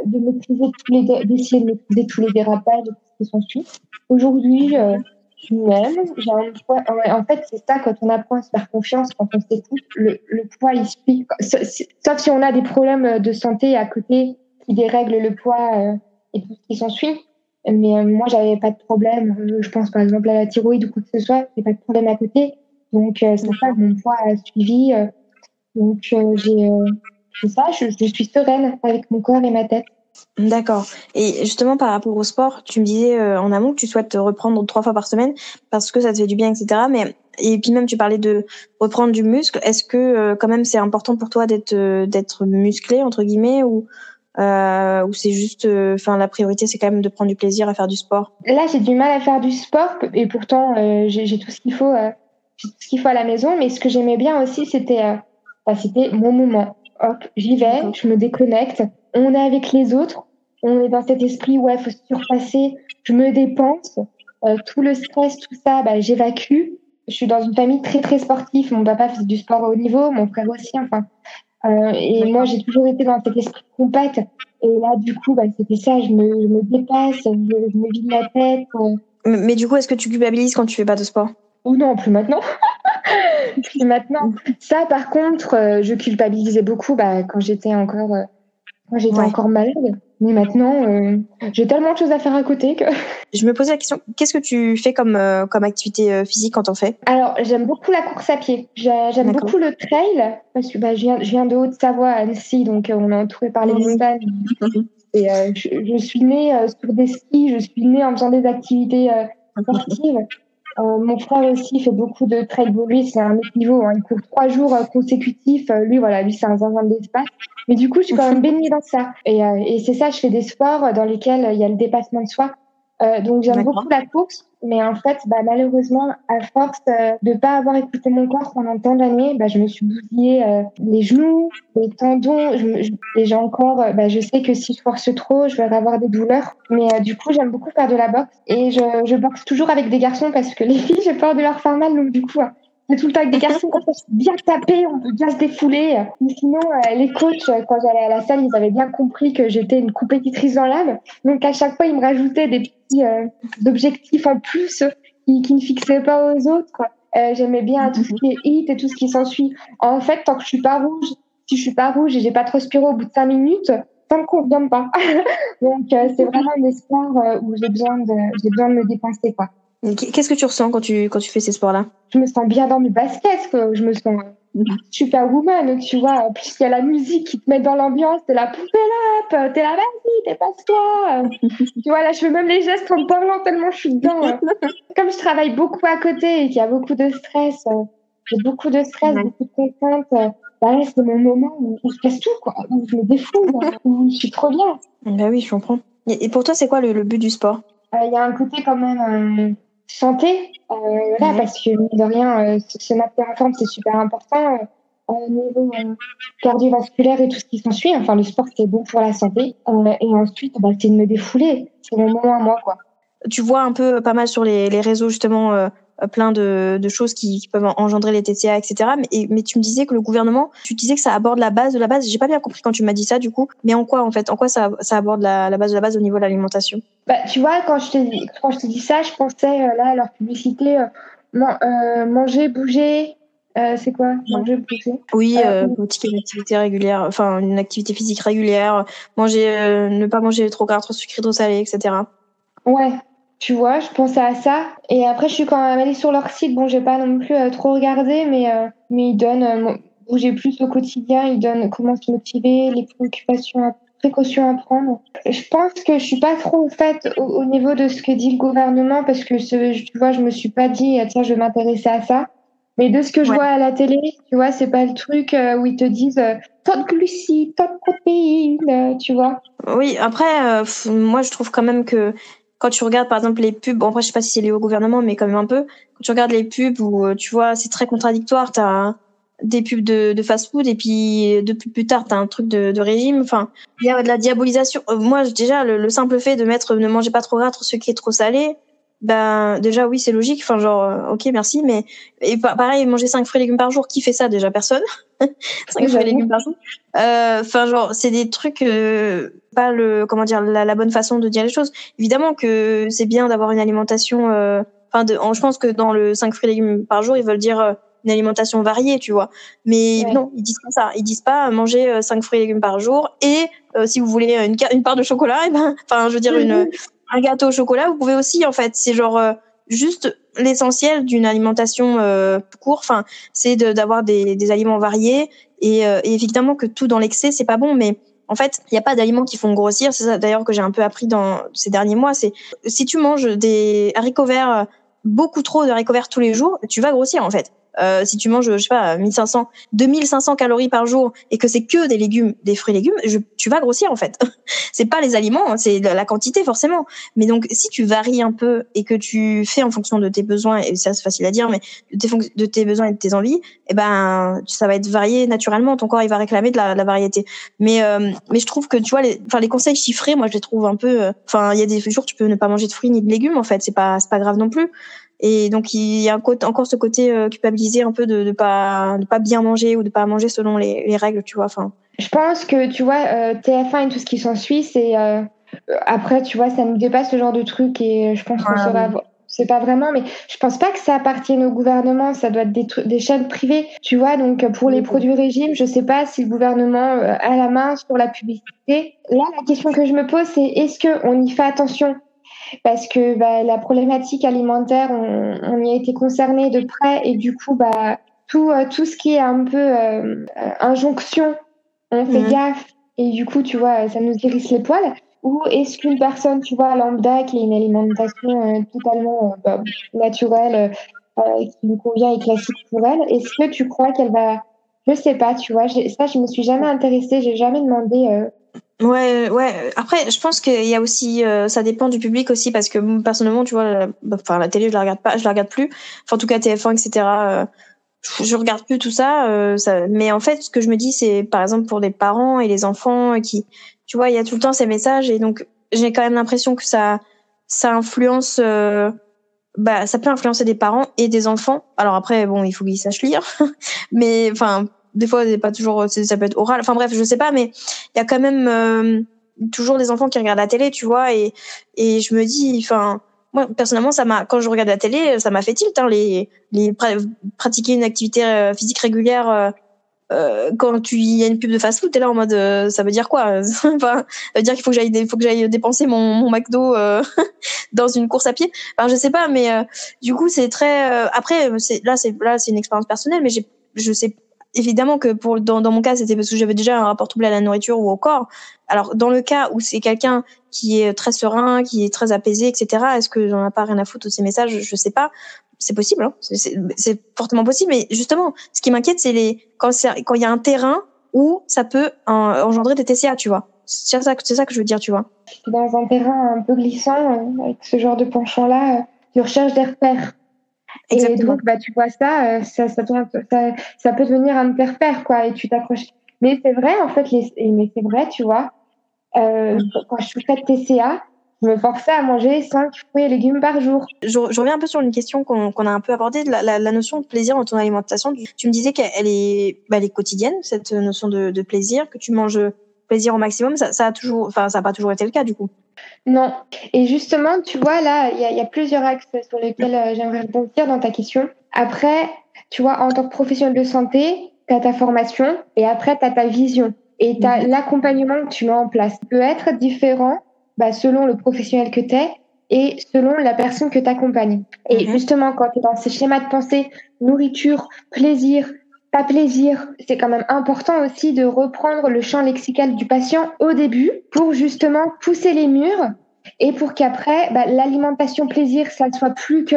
de maîtriser tous les, d'essayer de maîtriser tous les dérapages qui s'ensuit. Aujourd'hui, euh, je m'aime, j'ai un poids. ouais, en fait, c'est ça quand on apprend à se faire confiance, quand on s'écoute, le, le poids il suit. Sauf si- on a des problèmes de santé à côté qui dérèglent le poids euh, et tout ce qui s'ensuit. Mais euh, moi, j'avais pas de problème. Euh, je pense par exemple à la thyroïde ou quoi que ce soit, j'ai pas de problème à côté. Donc euh, c'est ça, mon poids a suivi. euh, donc euh, j'ai euh, ça, je suis sereine avec mon corps et ma tête. D'accord. Et justement, par rapport au sport, tu me disais euh, en amont que tu souhaites te reprendre trois fois par semaine parce que ça te fait du bien, etc. Mais et puis même, tu parlais de reprendre du muscle. Est-ce que euh, quand même c'est important pour toi d'être euh, d'être musclé entre guillemets ou euh, ou c'est juste, enfin la priorité c'est quand même de prendre du plaisir à faire du sport? Là, j'ai du mal à faire du sport et pourtant euh, j'ai tout ce qu'il faut, euh, tout ce qu'il faut à la maison. Mais ce que j'aimais bien aussi, c'était euh, bah, c'était mon moment. Hop, j'y vais, je me déconnecte. On est avec les autres, on est dans cet esprit ouais, faut se surpasser. Je me dépense, euh, tout le stress, tout ça, bah, j'évacue. Je suis dans une famille très très sportive. Mon papa faisait du sport au haut niveau, mon frère aussi. Enfin, euh, et moi j'ai toujours été dans cet esprit compète. Et là, du coup, bah, c'était ça. Je me, je me dépasse, je, je me vide la tête. euh, Mais, mais du coup, est-ce que tu culpabilises quand tu fais pas de sport? Ou non, plus maintenant. plus maintenant. Ça, par contre, euh, je culpabilisais beaucoup bah, quand j'étais encore, quand j'étais Ouais. encore malade. Mais maintenant, euh, j'ai tellement de choses à faire à côté que. Je me posais la question, qu'est-ce que tu fais comme euh, comme activité euh, physique quand t'en fais? Alors, j'aime beaucoup la course à pied. J'ai- J'aime beaucoup le trail parce que bah, je, viens, je viens de Haute-Savoie, à Annecy, donc euh, on est entouré par les montagnes. Et euh, je, je suis née euh, sur des skis, je suis née en faisant des activités euh, sportives. Euh, mon frère aussi fait beaucoup de trail. Bon, lui, c'est un autre niveau. Hein. Il court trois jours euh, consécutifs. Euh, lui, voilà, lui, c'est un zinzin de l'espace. Mais du coup, je suis quand même baignée dans ça. Et, euh, et c'est ça, je fais des sports dans lesquels il y a le dépassement de soi. Euh, donc j'aime beaucoup la course, mais en fait, bah, malheureusement, à force euh, de pas avoir écouté mon corps pendant tant d'années, bah, je me suis bousillé euh, les genoux, les tendons. Je, je- et j'ai encore, euh, bah, je sais que si je force trop, je vais avoir des douleurs. Mais euh, du coup, j'aime beaucoup faire de la boxe et je, je boxe toujours avec des garçons parce que les filles, j'ai peur de leur faire mal. Donc du coup, euh, c'est tout le temps avec des garçons ça, c'est bien tapé, on peut bien se défouler. Mais sinon, euh, les coachs, euh, quand j'allais à la salle, ils avaient bien compris que j'étais une compétitrice dans l'âme. Donc à chaque fois, ils me rajoutaient des petits euh, objectifs en plus qui, qui ne fixaient pas aux autres. quoi. Euh, J'aimais bien tout ce qui est hit et tout ce qui s'ensuit. En fait, tant que je suis pas rouge, si je suis pas rouge et j'ai pas transpiré au bout de cinq minutes, ça me convient pas. Donc euh, c'est vraiment des sports euh, où j'ai besoin de j'ai besoin de me dépenser quoi. Qu'est-ce que tu ressens quand tu, quand tu fais ces sports-là? Je me sens bien dans mes baskets, quoi. je me sens mhm. superwoman, tu vois. En plus, il y a la musique qui te met dans l'ambiance, t'es la poupée là, t'es la vas-y, dépasse-toi. tu vois, là, je fais même les gestes en parlant tellement je suis dedans. Comme je travaille beaucoup à côté et qu'il y a beaucoup de stress, euh, j'ai beaucoup de stress, beaucoup de contraintes. Euh, bah là, c'est mon moment où, où, je passe tout, quoi, où je me défoule, où je suis trop bien. Bah oui, je comprends. Et pour toi, c'est quoi le, but du sport? Euh, Il y a un côté quand même santé, euh, là, parce que de rien, euh, se maintenir en forme, c'est super important euh, au niveau cardiovasculaire et tout ce qui s'ensuit. Enfin, le sport, c'est bon pour la santé. et ensuite, bah, c'est de me défouler. C'est mon moment à moi, quoi. Tu vois un peu pas mal sur les, les réseaux, justement, euh, plein de, de choses qui, peuvent engendrer les TCA, etc. Mais, mais tu me disais que le gouvernement, tu disais que ça aborde la base de la base. J'ai pas bien compris quand tu m'as dit ça, du coup. Mais en quoi, en fait, en quoi ça, ça aborde la, la base de la base au niveau de l'alimentation? Bah, tu vois, quand je te dis, quand je te dis ça, je pensais euh, là à leur publicité, euh, euh manger, bouger. c'est quoi? Manger, bouger Oui, pratiquer une activité régulière, enfin une activité physique régulière, manger, ne pas manger trop gras, trop sucré, trop salé, etc. Ouais, tu vois, je pensais à ça. Et après, je suis quand même allée sur leur site. Bon, j'ai pas non plus euh, trop regardé, mais, euh, mais ils donnent, euh, bouger plus au quotidien, ils donnent comment se motiver, les préoccupations, à, précautions à prendre. Je pense que je suis pas trop, en fait, au, niveau de ce que dit le gouvernement, parce que ce, tu vois, je me suis pas dit, ah, tiens, je vais m'intéresser à ça. Mais de ce que je vois à la télé, tu vois, c'est pas le truc où ils te disent tant de glucides, tant de protéines, tu vois. Oui, après, moi, je trouve quand même que quand tu regardes par exemple les pubs, bon après je sais pas si c'est lié au gouvernement, mais quand même un peu. Quand tu regardes les pubs où euh, tu vois c'est très contradictoire, t'as des pubs de, fast-food et puis de plus, tard t'as un truc de, de régime. Enfin, il y a de la diabolisation. Euh, moi déjà le, simple fait de mettre ne mangez pas trop gras, trop sucré, trop salé, ben déjà oui c'est logique. Enfin genre euh, ok merci, mais et pareil manger cinq fruits et légumes par jour, qui fait ça déjà? Personne. cinq fruits et légumes par jour. Enfin genre c'est des trucs pas le comment dire la, la, bonne façon de dire les choses. Évidemment que c'est bien d'avoir une alimentation. Euh, enfin, je pense que dans le 5 fruits et légumes par jour, ils veulent dire euh, une alimentation variée, tu vois. Mais non, ils disent pas ça. Ils disent pas manger 5 euh, fruits et légumes par jour et si vous voulez une, une part de chocolat, et eh ben, enfin, je veux dire une un gâteau au chocolat, vous pouvez aussi en fait. C'est genre juste l'essentiel d'une alimentation euh, court. Enfin, c'est d'avoir des, des aliments variés et, et évidemment que tout dans l'excès c'est pas bon, mais en fait, il n'y a pas d'aliments qui font grossir. C'est ça d'ailleurs que j'ai un peu appris dans ces derniers mois. C'est si tu manges des haricots verts, beaucoup trop de haricots verts tous les jours, tu vas grossir en fait. Euh, si tu manges, je sais pas, 1500, 2500 calories par jour et que c'est que des légumes, des fruits et légumes, je, tu vas grossir en fait. c'est pas les aliments, hein, c'est la quantité forcément. Mais donc, si tu varies un peu et que tu fais en fonction de tes besoins, et ça c'est facile à dire, mais de tes, de tes besoins et de tes envies, eh ben, ça va être varié naturellement. Ton corps il va réclamer de la, la variété. Mais, euh, mais je trouve que tu vois, les, enfin les conseils chiffrés, moi je les trouve un peu. Euh, enfin, il y a des jours tu peux ne pas manger de fruits ni de légumes en fait, c'est pas c'est pas grave non plus. Et donc il y a encore ce côté euh, culpabilisé un peu de ne pas de pas bien manger ou de pas manger selon les, les règles, tu vois. Enfin. Je pense que tu vois euh, TF1 et tout ce qui s'ensuit, c'est euh, après tu vois ça nous dépasse ce genre de truc et je pense qu'on se va c'est pas vraiment, mais je pense pas que ça appartienne au gouvernement. Ça doit être des, des chaînes privées, tu vois. Donc pour les produits régime, je sais pas si le gouvernement a la main sur la publicité. Là, la question que je me pose, c'est est-ce que on y fait attention? Parce que bah, la problématique alimentaire, on, on, y a été concerné de près et du coup, bah, tout, euh, tout ce qui est un peu euh, injonction, on fait mhm. gaffe et du coup, tu vois, ça nous hérisse les poils. Ou est-ce qu'une personne, tu vois, lambda, qui a une alimentation euh, totalement bah, naturelle, qui lui convient et classique pour elle, est-ce que tu crois qu'elle va... Je sais pas, tu vois, ça, je me suis jamais intéressée, j'ai jamais demandé Ouais, ouais. Après, je pense qu'il y a aussi, euh, ça dépend du public aussi, parce que personnellement, tu vois, la, bah, enfin la télé, je la regarde pas, je la regarde plus. Enfin, en tout cas, TF1, etc. Euh, je regarde plus tout ça, euh, ça. Mais en fait, ce que je me dis, c'est par exemple pour les parents et les enfants qui, tu vois, il y a tout le temps ces messages et donc j'ai quand même l'impression que ça, ça influence. bah, ça peut influencer des parents et des enfants. Alors après, bon, il faut qu'ils sachent lire, mais enfin des fois c'est pas toujours ça peut être oral enfin bref je sais pas mais il y a quand même euh, toujours des enfants qui regardent la télé tu vois et et je me dis enfin moi personnellement ça m'a quand je regarde la télé ça m'a fait tilt hein, les les pratiquer une activité euh, physique régulière euh, quand tu y a une pub de fast-food, t'es là en mode, euh, ça veut dire quoi? Enfin, Ça veut dire qu'il faut que j'aille, faut que j'aille dépenser mon, mon McDo euh, dans une course à pied. Enfin, je sais pas, mais du coup, c'est très. après, c'est là, c'est là, c'est une expérience personnelle, mais j'ai, je sais évidemment que pour dans, dans mon cas, c'était parce que j'avais déjà un rapport troublé à la nourriture ou au corps. Alors, dans le cas où c'est quelqu'un qui est très serein, qui est très apaisé, etc. Est-ce que j'en ai pas rien à foutre de ces messages? Je sais pas c'est possible, hein. c'est fortement possible. Mais justement, ce qui m'inquiète, c'est les quand quand il y a un terrain où ça peut engendrer des TCA, tu vois. C'est ça, c'est ça que je veux dire, tu vois. Dans un terrain un peu glissant, euh, avec ce genre de penchant-là, euh, tu recherches des repères. Exactement. Et donc, bah, tu vois ça, euh, ça, ça, ça, ça peut devenir un de tes repères, quoi, et tu t'accroches. Mais c'est vrai, en fait, les, mais c'est vrai, tu vois, euh, quand je fais de TCA, je me forçais à manger 5 fruits et légumes par jour. Je, je reviens un peu sur une question qu'on a un peu abordée, la, la, la, notion de plaisir dans ton alimentation. Tu me disais qu'elle est, bah, elle est quotidienne, cette notion de, de, plaisir, que tu manges plaisir au maximum. Ça, ça a toujours, enfin, ça n'a pas toujours été le cas du coup. Non. Et justement, tu vois, là, il y a, y a, plusieurs axes sur lesquels euh, j'aimerais rebondir dans ta question. Après, tu vois, en tant que professionnel de santé, tu as ta formation et après, tu as ta vision et tu as mhm. l'accompagnement que tu mets en place. Il peut être différent bah, selon le professionnel que tu es et selon la personne que tu accompagnes. Et mhm. justement, quand tu es dans ces schémas de pensée, nourriture, plaisir, pas plaisir, c'est quand même important aussi de reprendre le champ lexical du patient au début pour justement pousser les murs et pour qu'après, bah, l'alimentation plaisir, ça ne soit plus que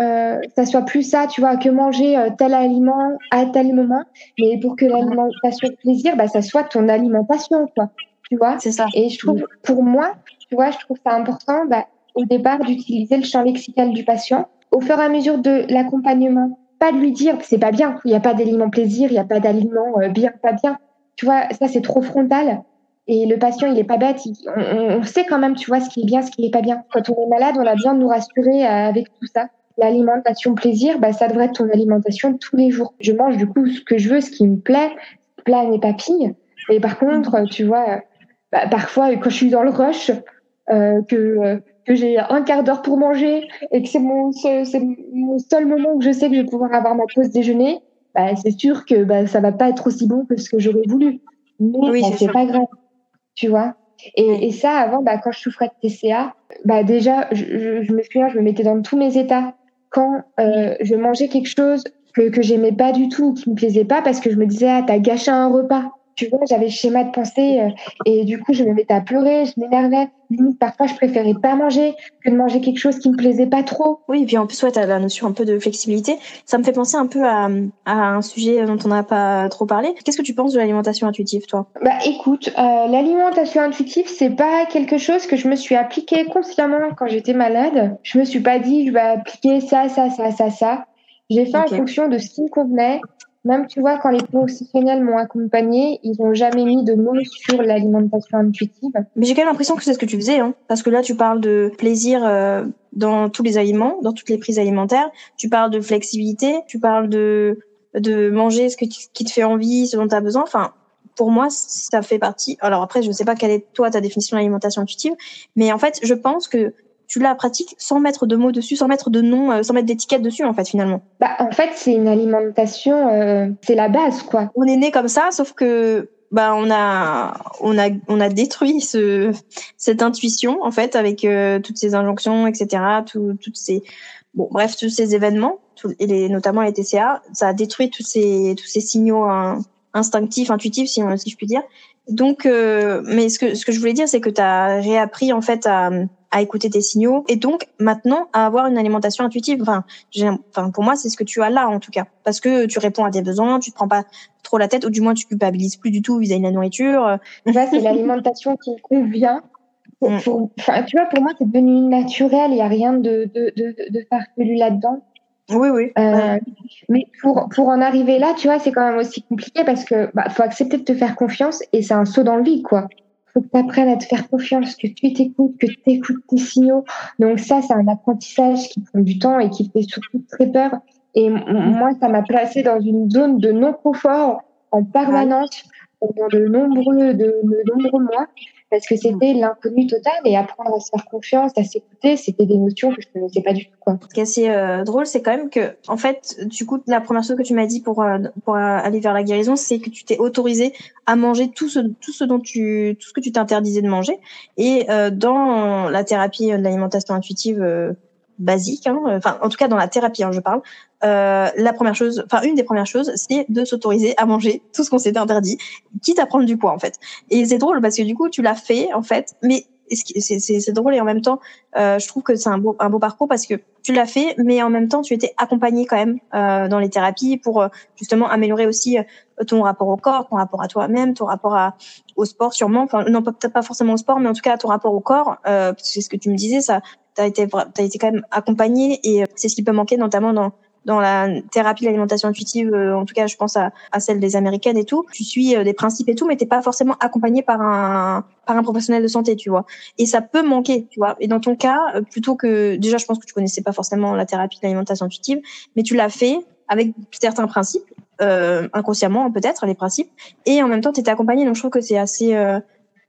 euh, ça soit plus ça, tu vois, que manger euh, tel aliment à tel moment, mais pour que l'alimentation plaisir, bah, ça soit ton alimentation, quoi tu vois. C'est ça. Et je trouve, pour moi, tu vois, je trouve ça important, bah, au départ, d'utiliser le champ lexical du patient. Au fur et à mesure de l'accompagnement, pas de lui dire c'est pas bien, il n'y a pas d'aliment plaisir, il n'y a pas d'aliment euh, bien, pas bien. Tu vois, ça c'est trop frontal. Et le patient, il est pas bête. on, sait quand même, tu vois, ce qui est bien, ce qui est pas bien. Quand on est malade, on a besoin de nous rassurer euh, avec tout ça. L'alimentation plaisir, bah, ça devrait être ton alimentation tous les jours. Je mange du coup ce que je veux, ce qui me plaît, plein mes papilles. Et par contre, tu vois, bah, parfois quand je suis dans le rush, euh, que euh, que j'ai un quart d'heure pour manger et que c'est mon seul moment où je sais que je vais pouvoir avoir ma pause déjeuner, bah, c'est sûr que bah, ça va pas être aussi bon que ce que j'aurais voulu. Mais oui, bah, c'est pas grave, tu vois. Et, et ça, avant, bah, quand je souffrais de TCA, bah, déjà, je, je, me souviens, je me mettais dans tous mes états. Quand euh, je mangeais quelque chose que, que j'aimais pas du tout, qui me plaisait pas, parce que je me disais, ah, t'as gâché un repas tu vois, j'avais schéma de pensée euh, et du coup, je me mettais à pleurer, je m'énervais. Limite, parfois, je préférais pas manger que de manger quelque chose qui me plaisait pas trop. Oui, et puis en plus, ouais, t'as la notion un peu de flexibilité. Ça me fait penser un peu à, à un sujet dont on n'a pas trop parlé. Qu'est-ce que tu penses de l'alimentation intuitive, toi? Bah, écoute, euh, l'alimentation intuitive, c'est pas quelque chose que je me suis appliqué consciemment quand j'étais malade. Je me suis pas dit, je vais appliquer ça, ça, ça, ça, ça. J'ai fait en fonction de ce qui me convenait même, tu vois, quand les professionnels m'ont accompagné, ils n'ont jamais mis de mots sur l'alimentation intuitive. Mais j'ai quand même l'impression que c'est ce que tu faisais, hein. Parce que là, tu parles de plaisir euh, dans tous les aliments, dans toutes les prises alimentaires. Tu parles de flexibilité. Tu parles de de manger ce que qui te fait envie, ce dont tu besoin. Enfin, pour moi, ça fait partie. Alors après, je ne sais pas quelle est toi ta définition d'alimentation intuitive, mais en fait, je pense que tu la pratiques sans mettre de mots dessus, sans mettre de nom, euh, sans mettre d'étiquette dessus, en fait, finalement. Bah, en fait, c'est une alimentation, euh, c'est la base, quoi. On est né comme ça, sauf que bah on a on a on a détruit ce cette intuition en fait avec euh, toutes ces injonctions etc tout, toutes ces bon bref tous ces événements et les, notamment les TCA ça a détruit tous ces tous ces signaux hein, instinctifs intuitifs si, si je puis dire donc mais ce que ce que je voulais dire c'est que tu as réappris en fait à à écouter tes signaux et donc maintenant à avoir une alimentation intuitive. Enfin, enfin pour moi c'est ce que tu as là en tout cas parce que tu réponds à tes besoins, tu te prends pas trop la tête ou du moins tu culpabilises plus du tout vis-à-vis de la nourriture. Ça c'est l'alimentation qui me convient. Mm. enfin, tu vois, pour moi, c'est devenu naturel. Il y a rien de, de, de, de farfelu là-dedans. Oui, oui. Euh, mais pour, pour en arriver là, tu vois, c'est quand même aussi compliqué parce que bah, faut accepter de te faire confiance et c'est un saut dans le vide, quoi faut que tu apprennes à te faire confiance, que tu t'écoutes, que tu écoutes tes signaux. Donc ça, c'est un apprentissage qui prend du temps et qui fait surtout très peur. Et moi, ça m'a placé dans une zone de non-confort en permanence pendant de nombreux, de, nombreux mois. Parce que c'était l'inconnu total et apprendre à se faire confiance, à s'écouter, c'était des notions que je ne connaissais pas du tout. Quoi. Ce qui est assez euh, drôle, c'est quand même que, en fait, du coup, la première chose que tu m'as dit pour euh, pour aller vers la guérison, c'est que tu t'es autorisé à manger tout ce tout ce dont tu tout ce que tu t'interdisais de manger. Et euh, dans la thérapie de l'alimentation intuitive basique, hein, enfin en tout cas dans la thérapie, hein, je parle. Euh, la première chose, enfin une des premières choses, c'est de s'autoriser à manger tout ce qu'on s'était interdit, quitte à prendre du poids en fait. Et c'est drôle parce que du coup tu l'as fait en fait, mais c'est drôle et en même temps, euh, je trouve que c'est un beau, un beau parcours parce que tu l'as fait, mais en même temps, tu étais accompagné quand même euh, dans les thérapies pour euh, justement améliorer aussi euh, ton rapport au corps, ton rapport à toi-même, ton rapport à, au sport sûrement. Enfin, non, peut-être pas forcément au sport, mais en tout cas ton rapport au corps. Euh, c'est ce que tu me disais, ça, t'as été, t'as été quand même accompagné et c'est ce qui peut manquer notamment dans dans la thérapie de l'alimentation intuitive, euh, en tout cas, je pense à, à, celle des américaines et tout. Tu suis euh, des principes et tout, mais t'es pas forcément accompagné par un par un professionnel de santé, tu vois. Et ça peut manquer, tu vois. Et dans ton cas, euh, plutôt que déjà, je pense que tu connaissais pas forcément la thérapie de l'alimentation intuitive, mais tu l'as fait avec certains principes, euh, inconsciemment peut-être les principes, et en même temps, tu étais accompagné. Donc je trouve que c'est assez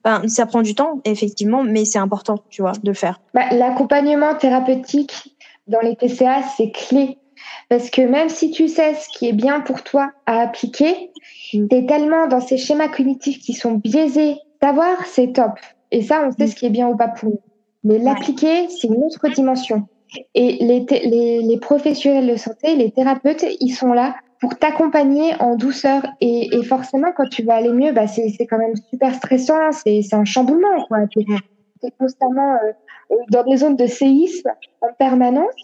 ben, ça prend du temps, effectivement, mais c'est important, tu vois, de le faire. Bah, L'accompagnement thérapeutique dans les TCA, c'est clé. Parce que même si tu sais ce qui est bien pour toi à appliquer, mm. tu es tellement dans ces schémas cognitifs qui sont biaisés. Savoir, c'est top. Et ça, on sait mm. ce qui est bien ou pas pour nous. Mais l'appliquer, c'est une autre dimension. Et les, les, les, professionnels de santé, les thérapeutes, ils sont là pour t'accompagner en douceur. Et, et, forcément, quand tu vas aller mieux, bah, c'est quand même super stressant, c'est un chamboulement. Tu es, constamment euh, dans des zones de séisme en permanence.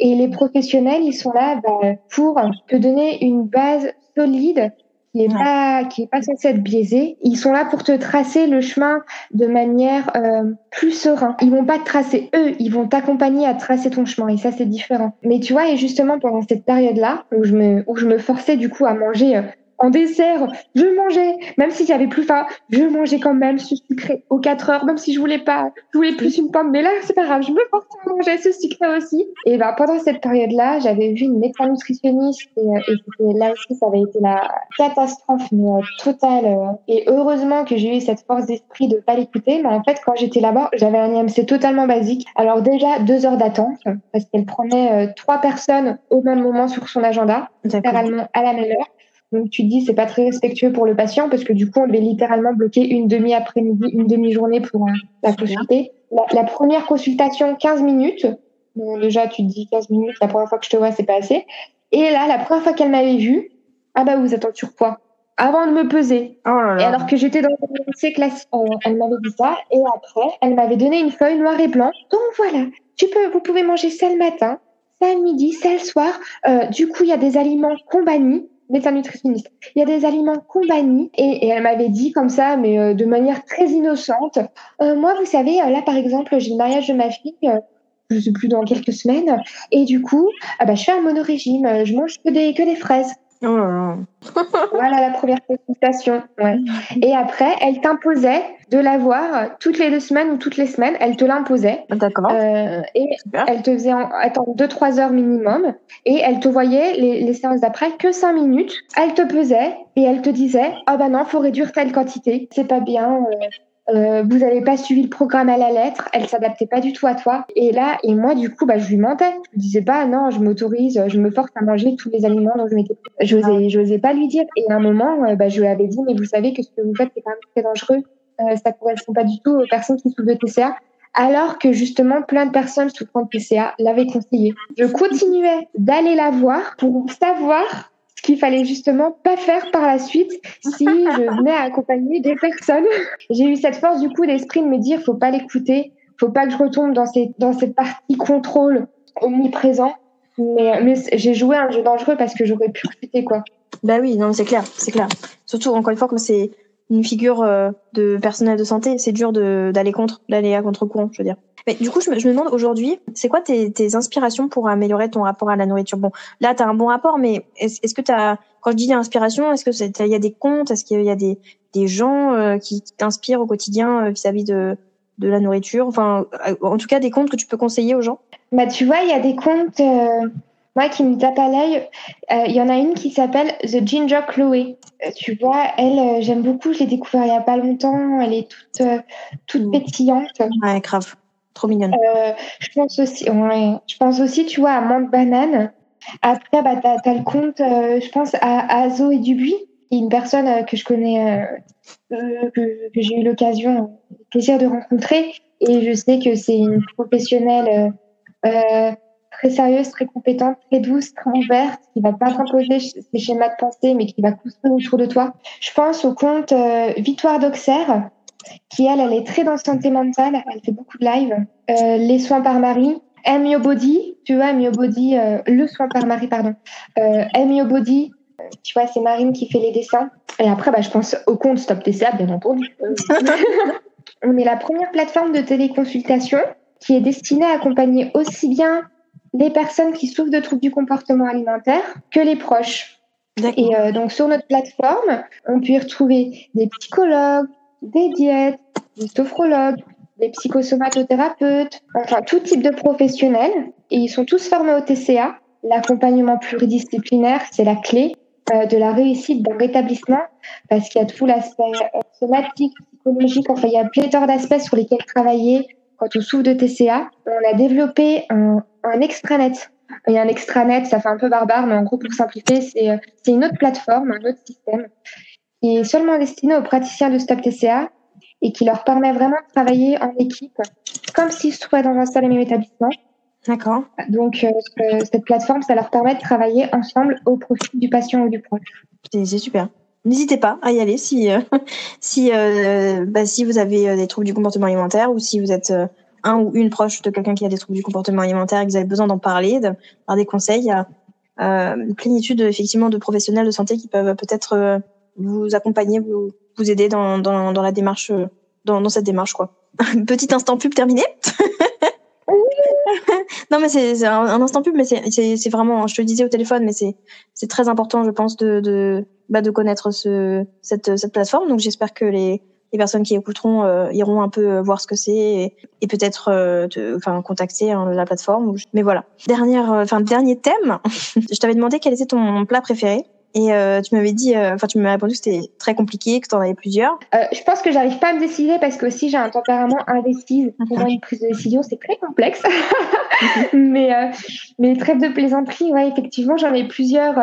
Et les professionnels, ils sont là bah, pour te donner une base solide qui est pas qui est pas censée être biaisée. Ils sont là pour te tracer le chemin de manière euh, plus serein. Ils vont pas te tracer eux, ils vont t'accompagner à tracer ton chemin et ça c'est différent. Mais tu vois et justement pendant cette période là où je me où je me forçais du coup à manger euh, en dessert, je mangeais, même si j'avais plus faim, je mangeais quand même ce sucré aux 4 heures, même si je voulais pas, je voulais plus une pomme, mais là, c'est pas grave, je me forçais à manger ce sucré aussi. Et ben, pendant cette période-là, j'avais vu une médecin nutritionniste et, euh, et là aussi, ça avait été la catastrophe, mais euh, totale. Euh. et heureusement que j'ai eu cette force d'esprit de pas l'écouter, mais en fait, quand j'étais là-bas, j'avais un IMC totalement basique. Alors déjà, deux heures d'attente, parce qu'elle prenait trois personnes au même moment sur son agenda, littéralement à la même heure. Donc tu te dis c'est pas très respectueux pour le patient parce que du coup on devait littéralement bloquer une demi après-midi, une demi-journée pour euh, la consulter. La, première consultation 15 minutes. déjà tu te dis 15 minutes la première fois que je te vois c'est pas assez. Et là la première fois qu'elle m'avait vue, ah bah vous êtes en surpoids. Avant de me peser. Oh et alors que j'étais dans le lycée classique, euh, elle m'avait dit ça. Et après, elle m'avait donné une feuille noire et blanc. Donc voilà, tu peux, vous pouvez manger ça le matin, ça le midi, ça le soir. Euh, du coup, il y a des aliments qu'on bannit médecin nutritionniste. Il y a des aliments bannit et, elle m'avait dit comme ça, mais euh, de manière très innocente. Euh, moi, vous savez, euh, là par exemple, j'ai le mariage de ma fille. je sais plus dans quelques semaines et du coup, ah bah, je fais un monorégime. Je mange que des que des fraises. Oh voilà la première consultation. Ouais. Et après, elle t'imposait de la voir toutes les deux semaines ou toutes les semaines. Elle te l'imposait. D'accord. Euh, et elle te faisait attendre deux trois heures minimum. Et elle te voyait les, les séances d'après que cinq minutes. Elle te pesait et elle te disait ah oh bah non, faut réduire telle quantité. C'est pas bien. Euh, euh, vous n'avez pas suivi le programme à la lettre, elle s'adaptait pas du tout à toi. Et là, et moi, du coup, bah, je lui mentais. Je lui disais pas, non, je m'autorise, je me force à manger tous les aliments dont je m'étais. J'osais, j'osais pas lui dire. Et à un moment, euh, bah, je lui avais dit, mais vous savez que ce que vous faites, c'est quand même très dangereux. Euh, ça correspond pas du tout aux personnes qui souffrent de TCA. Alors que justement, plein de personnes souffrant de TCA l'avaient conseillé. Je continuais d'aller la voir pour savoir ce qu'il fallait justement pas faire par la suite si je venais à accompagner des personnes. J'ai eu cette force du coup d'esprit de me dire faut pas l'écouter, faut pas que je retombe dans cette partie contrôle omniprésent. Mais, j'ai joué un jeu dangereux parce que j'aurais pu recruter quoi. Bah oui, non, c'est clair, c'est clair. Surtout encore une fois, comme c'est une figure euh, de personnel de santé, c'est dur d'aller contre, d'aller à contre-courant, je veux dire. Mais du coup, je me, je me demande aujourd'hui, c'est quoi tes, tes, inspirations pour améliorer ton rapport à la nourriture? Bon, là, tu as un bon rapport, mais est-ce est que tu as, quand je dis inspiration, est-ce que il y a des comptes, est-ce qu'il y a des, des gens euh, qui t'inspirent au quotidien euh, vis-à-vis de, de la nourriture? Enfin, en tout cas, des comptes que tu peux conseiller aux gens? Bah, tu vois, il y a des comptes moi qui me tape à l'œil, euh, il y en a une qui s'appelle The Ginger Chloé. Euh, tu vois, elle, j'aime beaucoup. Je l'ai découvert il y a pas longtemps. Elle est toute, toute mm. pétillante. Ouais, grave. Mignonne. je pense aussi, je pense aussi, tu vois, à Mante Banane. Après, bah, tu as, le compte, je pense, à, Azo et Dubuis, une personne que je connais, que, j'ai eu l'occasion, le plaisir de rencontrer. Et je sais que c'est une professionnelle euh, très sérieuse, très compétente, très douce, très ouverte, qui va pas t'imposer ses schémas de pensée, mais qui va construire autour de toi. Je pense au compte euh, Victoire d'Auxerre, qui elle, elle est très dans santé mentale, elle fait beaucoup de live. Euh, les soins par Marie, M Your Body, tu vois, M Your Body, euh, le soin par Marie, pardon. Euh, M Your Body, tu vois, c'est Marine qui fait les dessins. Et après, bah, je pense au compte Stop TCA, bien entendu. On est la première plateforme de téléconsultation qui est destinée à accompagner aussi bien les personnes qui souffrent de troubles du comportement alimentaire que les proches. Et euh, donc sur notre plateforme, on peut y retrouver des psychologues, des diètes, des sophrologues, des psychosomatothérapeutes, enfin tout type de professionnels. Et ils sont tous formés au TCA. L'accompagnement pluridisciplinaire, c'est la clé euh, de la réussite d'un rétablissement parce qu'il y a tout l'aspect euh, somatique, psychologique, enfin il y a pléthore d'aspects sur lesquels travailler quand on souffre de TCA. On a développé un, un extranet. Il y a un extranet, ça fait un peu barbare, mais en gros pour simplifier, c'est c'est une autre plateforme, un autre système qui est seulement destiné aux praticiens de Stop TCA et qui leur permet vraiment de travailler en équipe, comme s'ils se trouvaient dans un seul et même établissement. D'accord. Donc, euh, cette plateforme, ça leur permet de travailler ensemble au profit du patient ou du proche. C'est super. N'hésitez pas à y aller si euh, si euh, bah, si vous avez des troubles du comportement alimentaire ou si vous êtes un ou une proche de quelqu'un qui a des troubles du comportement alimentaire et que vous avez besoin d'en parler, de avoir des conseils. Il y a une plénitude effectivement de professionnels de santé qui peuvent peut-être vous accompagner, vous, vous aider dans, dans, dans la démarche, dans, dans cette démarche quoi. Petit instant pub terminé. non, mais c'est un, instant pub, mais c'est vraiment, je te le disais au téléphone, mais c'est très important, je pense, de, de, bah, de connaître ce, cette, cette plateforme. Donc, j'espère que les, les personnes qui écouteront euh, iront un peu voir ce que c'est et, peut-être euh, enfin contacter hein, la plateforme. Mais voilà. Dernière, euh, enfin dernier thème. je t'avais demandé quel était ton plat préféré. Et euh, tu m'avais dit, euh, enfin, tu m'as répondu que c'était très compliqué, que tu en avais plusieurs. Euh, je pense que j'arrive pas à me décider parce que aussi j'ai un tempérament indécis. Pour moi, une prise de décision, c'est très complexe. mais, euh, mais trêve de plaisanterie, ouais, effectivement, j'en ai plusieurs.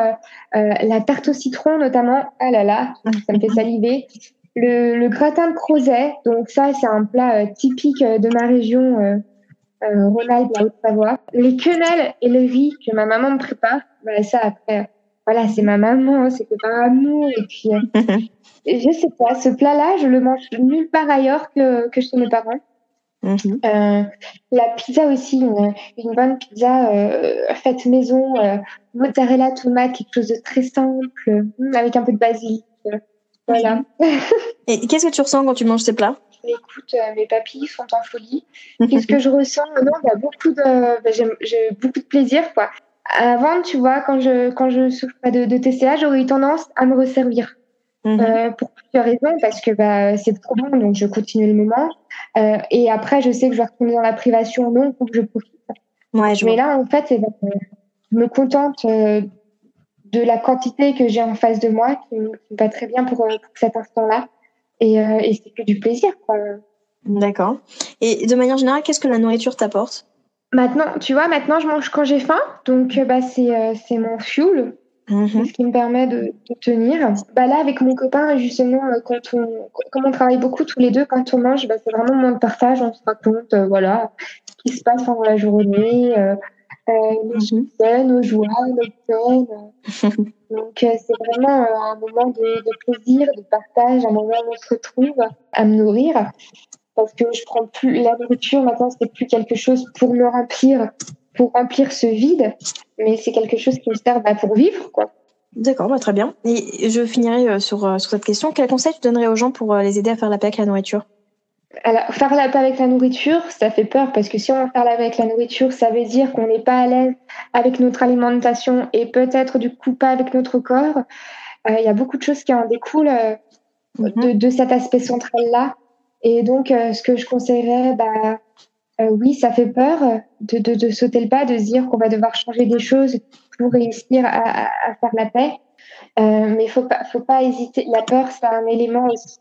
la tarte au citron, notamment. Ah là là, ça me fait saliver. Le, le gratin de crozet. Donc ça, c'est un plat typique de ma région. Euh, Rhône-Alpes, la Haute-Savoie. Les quenelles et le riz que ma maman me prépare, bah, ça après, voilà, c'est ma maman, c'était pas à nous. Et puis, euh, je sais pas, ce plat-là, je le mange nulle part ailleurs que, que chez mes parents. Mhm. euh, la pizza aussi, une, une bonne pizza euh, faite maison, euh, mozzarella, tomate, quelque chose de très simple, mm, avec un peu de basilic. Voilà. Et qu'est-ce que tu ressens quand tu manges ces plats? Écoute, mes papilles sont en folie. Qu'est-ce que je ressens? Non, bah, beaucoup de, bah, j'ai beaucoup de plaisir, quoi. Avant, tu vois, quand je quand je souffrais de, de TCA, j'aurais eu tendance à me resservir. Mhm. Euh, pour plusieurs raisons, parce que bah, c'est trop bon, donc je continue le moment. Euh, et après, je sais que je vais retourner dans la privation, donc faut que je profite. Ouais, je Mais là, en fait, eh ben, je me contente euh, de la quantité que j'ai en face de moi, qui me, va très bien pour, pour cet instant-là. Et, euh, et c'est que du plaisir, quoi. D'accord. Et de manière générale, qu'est-ce que la nourriture t'apporte? Maintenant, tu vois, maintenant je mange quand j'ai faim, donc euh, bah c'est euh, c'est mon fuel, mhm. ce qui me permet de, de, tenir. Bah là avec mon copain justement, euh, quand on comme on travaille beaucoup tous les deux, quand on mange, bah c'est vraiment mon de partage, on se raconte voilà ce qui se passe pendant la journée, euh, nos mhm. succès, nos joies, nos peines. donc c'est vraiment un moment de, de plaisir, de partage, un moment où on se retrouve à me nourrir parce que je prends plus la nourriture maintenant c'est plus quelque chose pour me remplir pour remplir ce vide mais c'est quelque chose qui me sert bah, pour vivre quoi D'accord, bah, très bien. Et je finirai euh, sur, euh, sur cette question. Quel conseil tu donnerais aux gens pour euh, les aider à faire la paix avec la nourriture? Alors, faire la paix avec la nourriture, ça fait peur parce que si on va faire la paix avec la nourriture, ça veut dire qu'on n'est pas à l'aise avec notre alimentation et peut-être du coup pas avec notre corps. Il y a beaucoup de choses qui en découlent mm-hmm. de, de cet aspect central-là. Et donc, euh, ce que je conseillerais, bah, oui, ça fait peur de, de, de, sauter le pas, de se dire qu'on va devoir changer des choses pour réussir à, à, faire la paix. Euh, mais faut pas, faut pas hésiter. La peur, c'est un élément aussi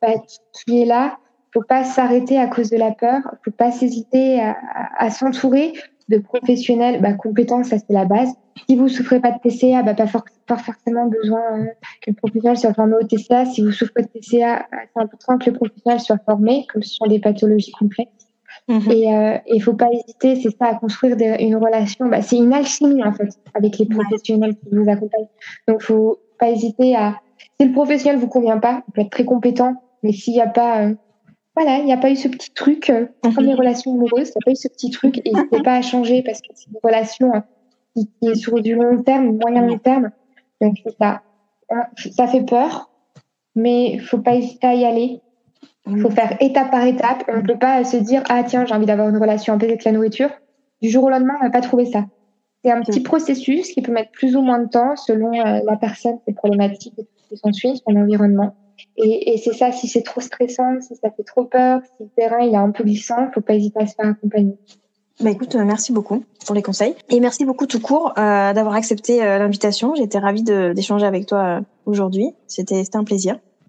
bah, qui est là. Faut pas s'arrêter à cause de la peur. Faut pas s'hésiter à, à s'entourer de professionnels bah, compétents, ça c'est la base. Si vous souffrez pas de TCA, bah, pas, pas forcément besoin euh, que le professionnel soit formé au TCA. Si vous souffrez de TCA, c'est important que le professionnel soit formé, comme ce sont des pathologies complexes. Mhm. Et il euh, faut pas hésiter, c'est ça, à construire une relation. Bah, c'est une alchimie en fait avec les professionnels qui vous accompagnent. Donc faut pas hésiter à. Si le professionnel vous convient pas, il peut être très compétent, mais s'il n'y a pas, euh, voilà, il n'y a pas eu ce petit truc euh, comme les relations amoureuses, il n'y a pas eu ce petit truc, et n'hésitez pas à changer parce que c'est une relation qui, est sur du long terme, moyen long terme. Donc ça. Ça fait peur, mais faut pas hésiter à y aller. Il faut faire étape par étape. On ne peut pas se dire ah tiens j'ai envie d'avoir une relation un peu avec la nourriture. Du jour au lendemain on va pas trouver ça. C'est un petit processus qui peut mettre plus ou moins de temps selon euh, la personne, ses problématiques ce qui s'ensuit, son environnement. Et, et c'est ça, si c'est trop stressant, si ça fait trop peur, si le terrain il est un peu glissant, faut pas hésiter à se faire accompagner. Bah écoute, euh, merci beaucoup pour les conseils et merci beaucoup tout court euh, d'avoir accepté euh, l'invitation. J'étais ravie d'échanger avec toi aujourd'hui. C'était un plaisir.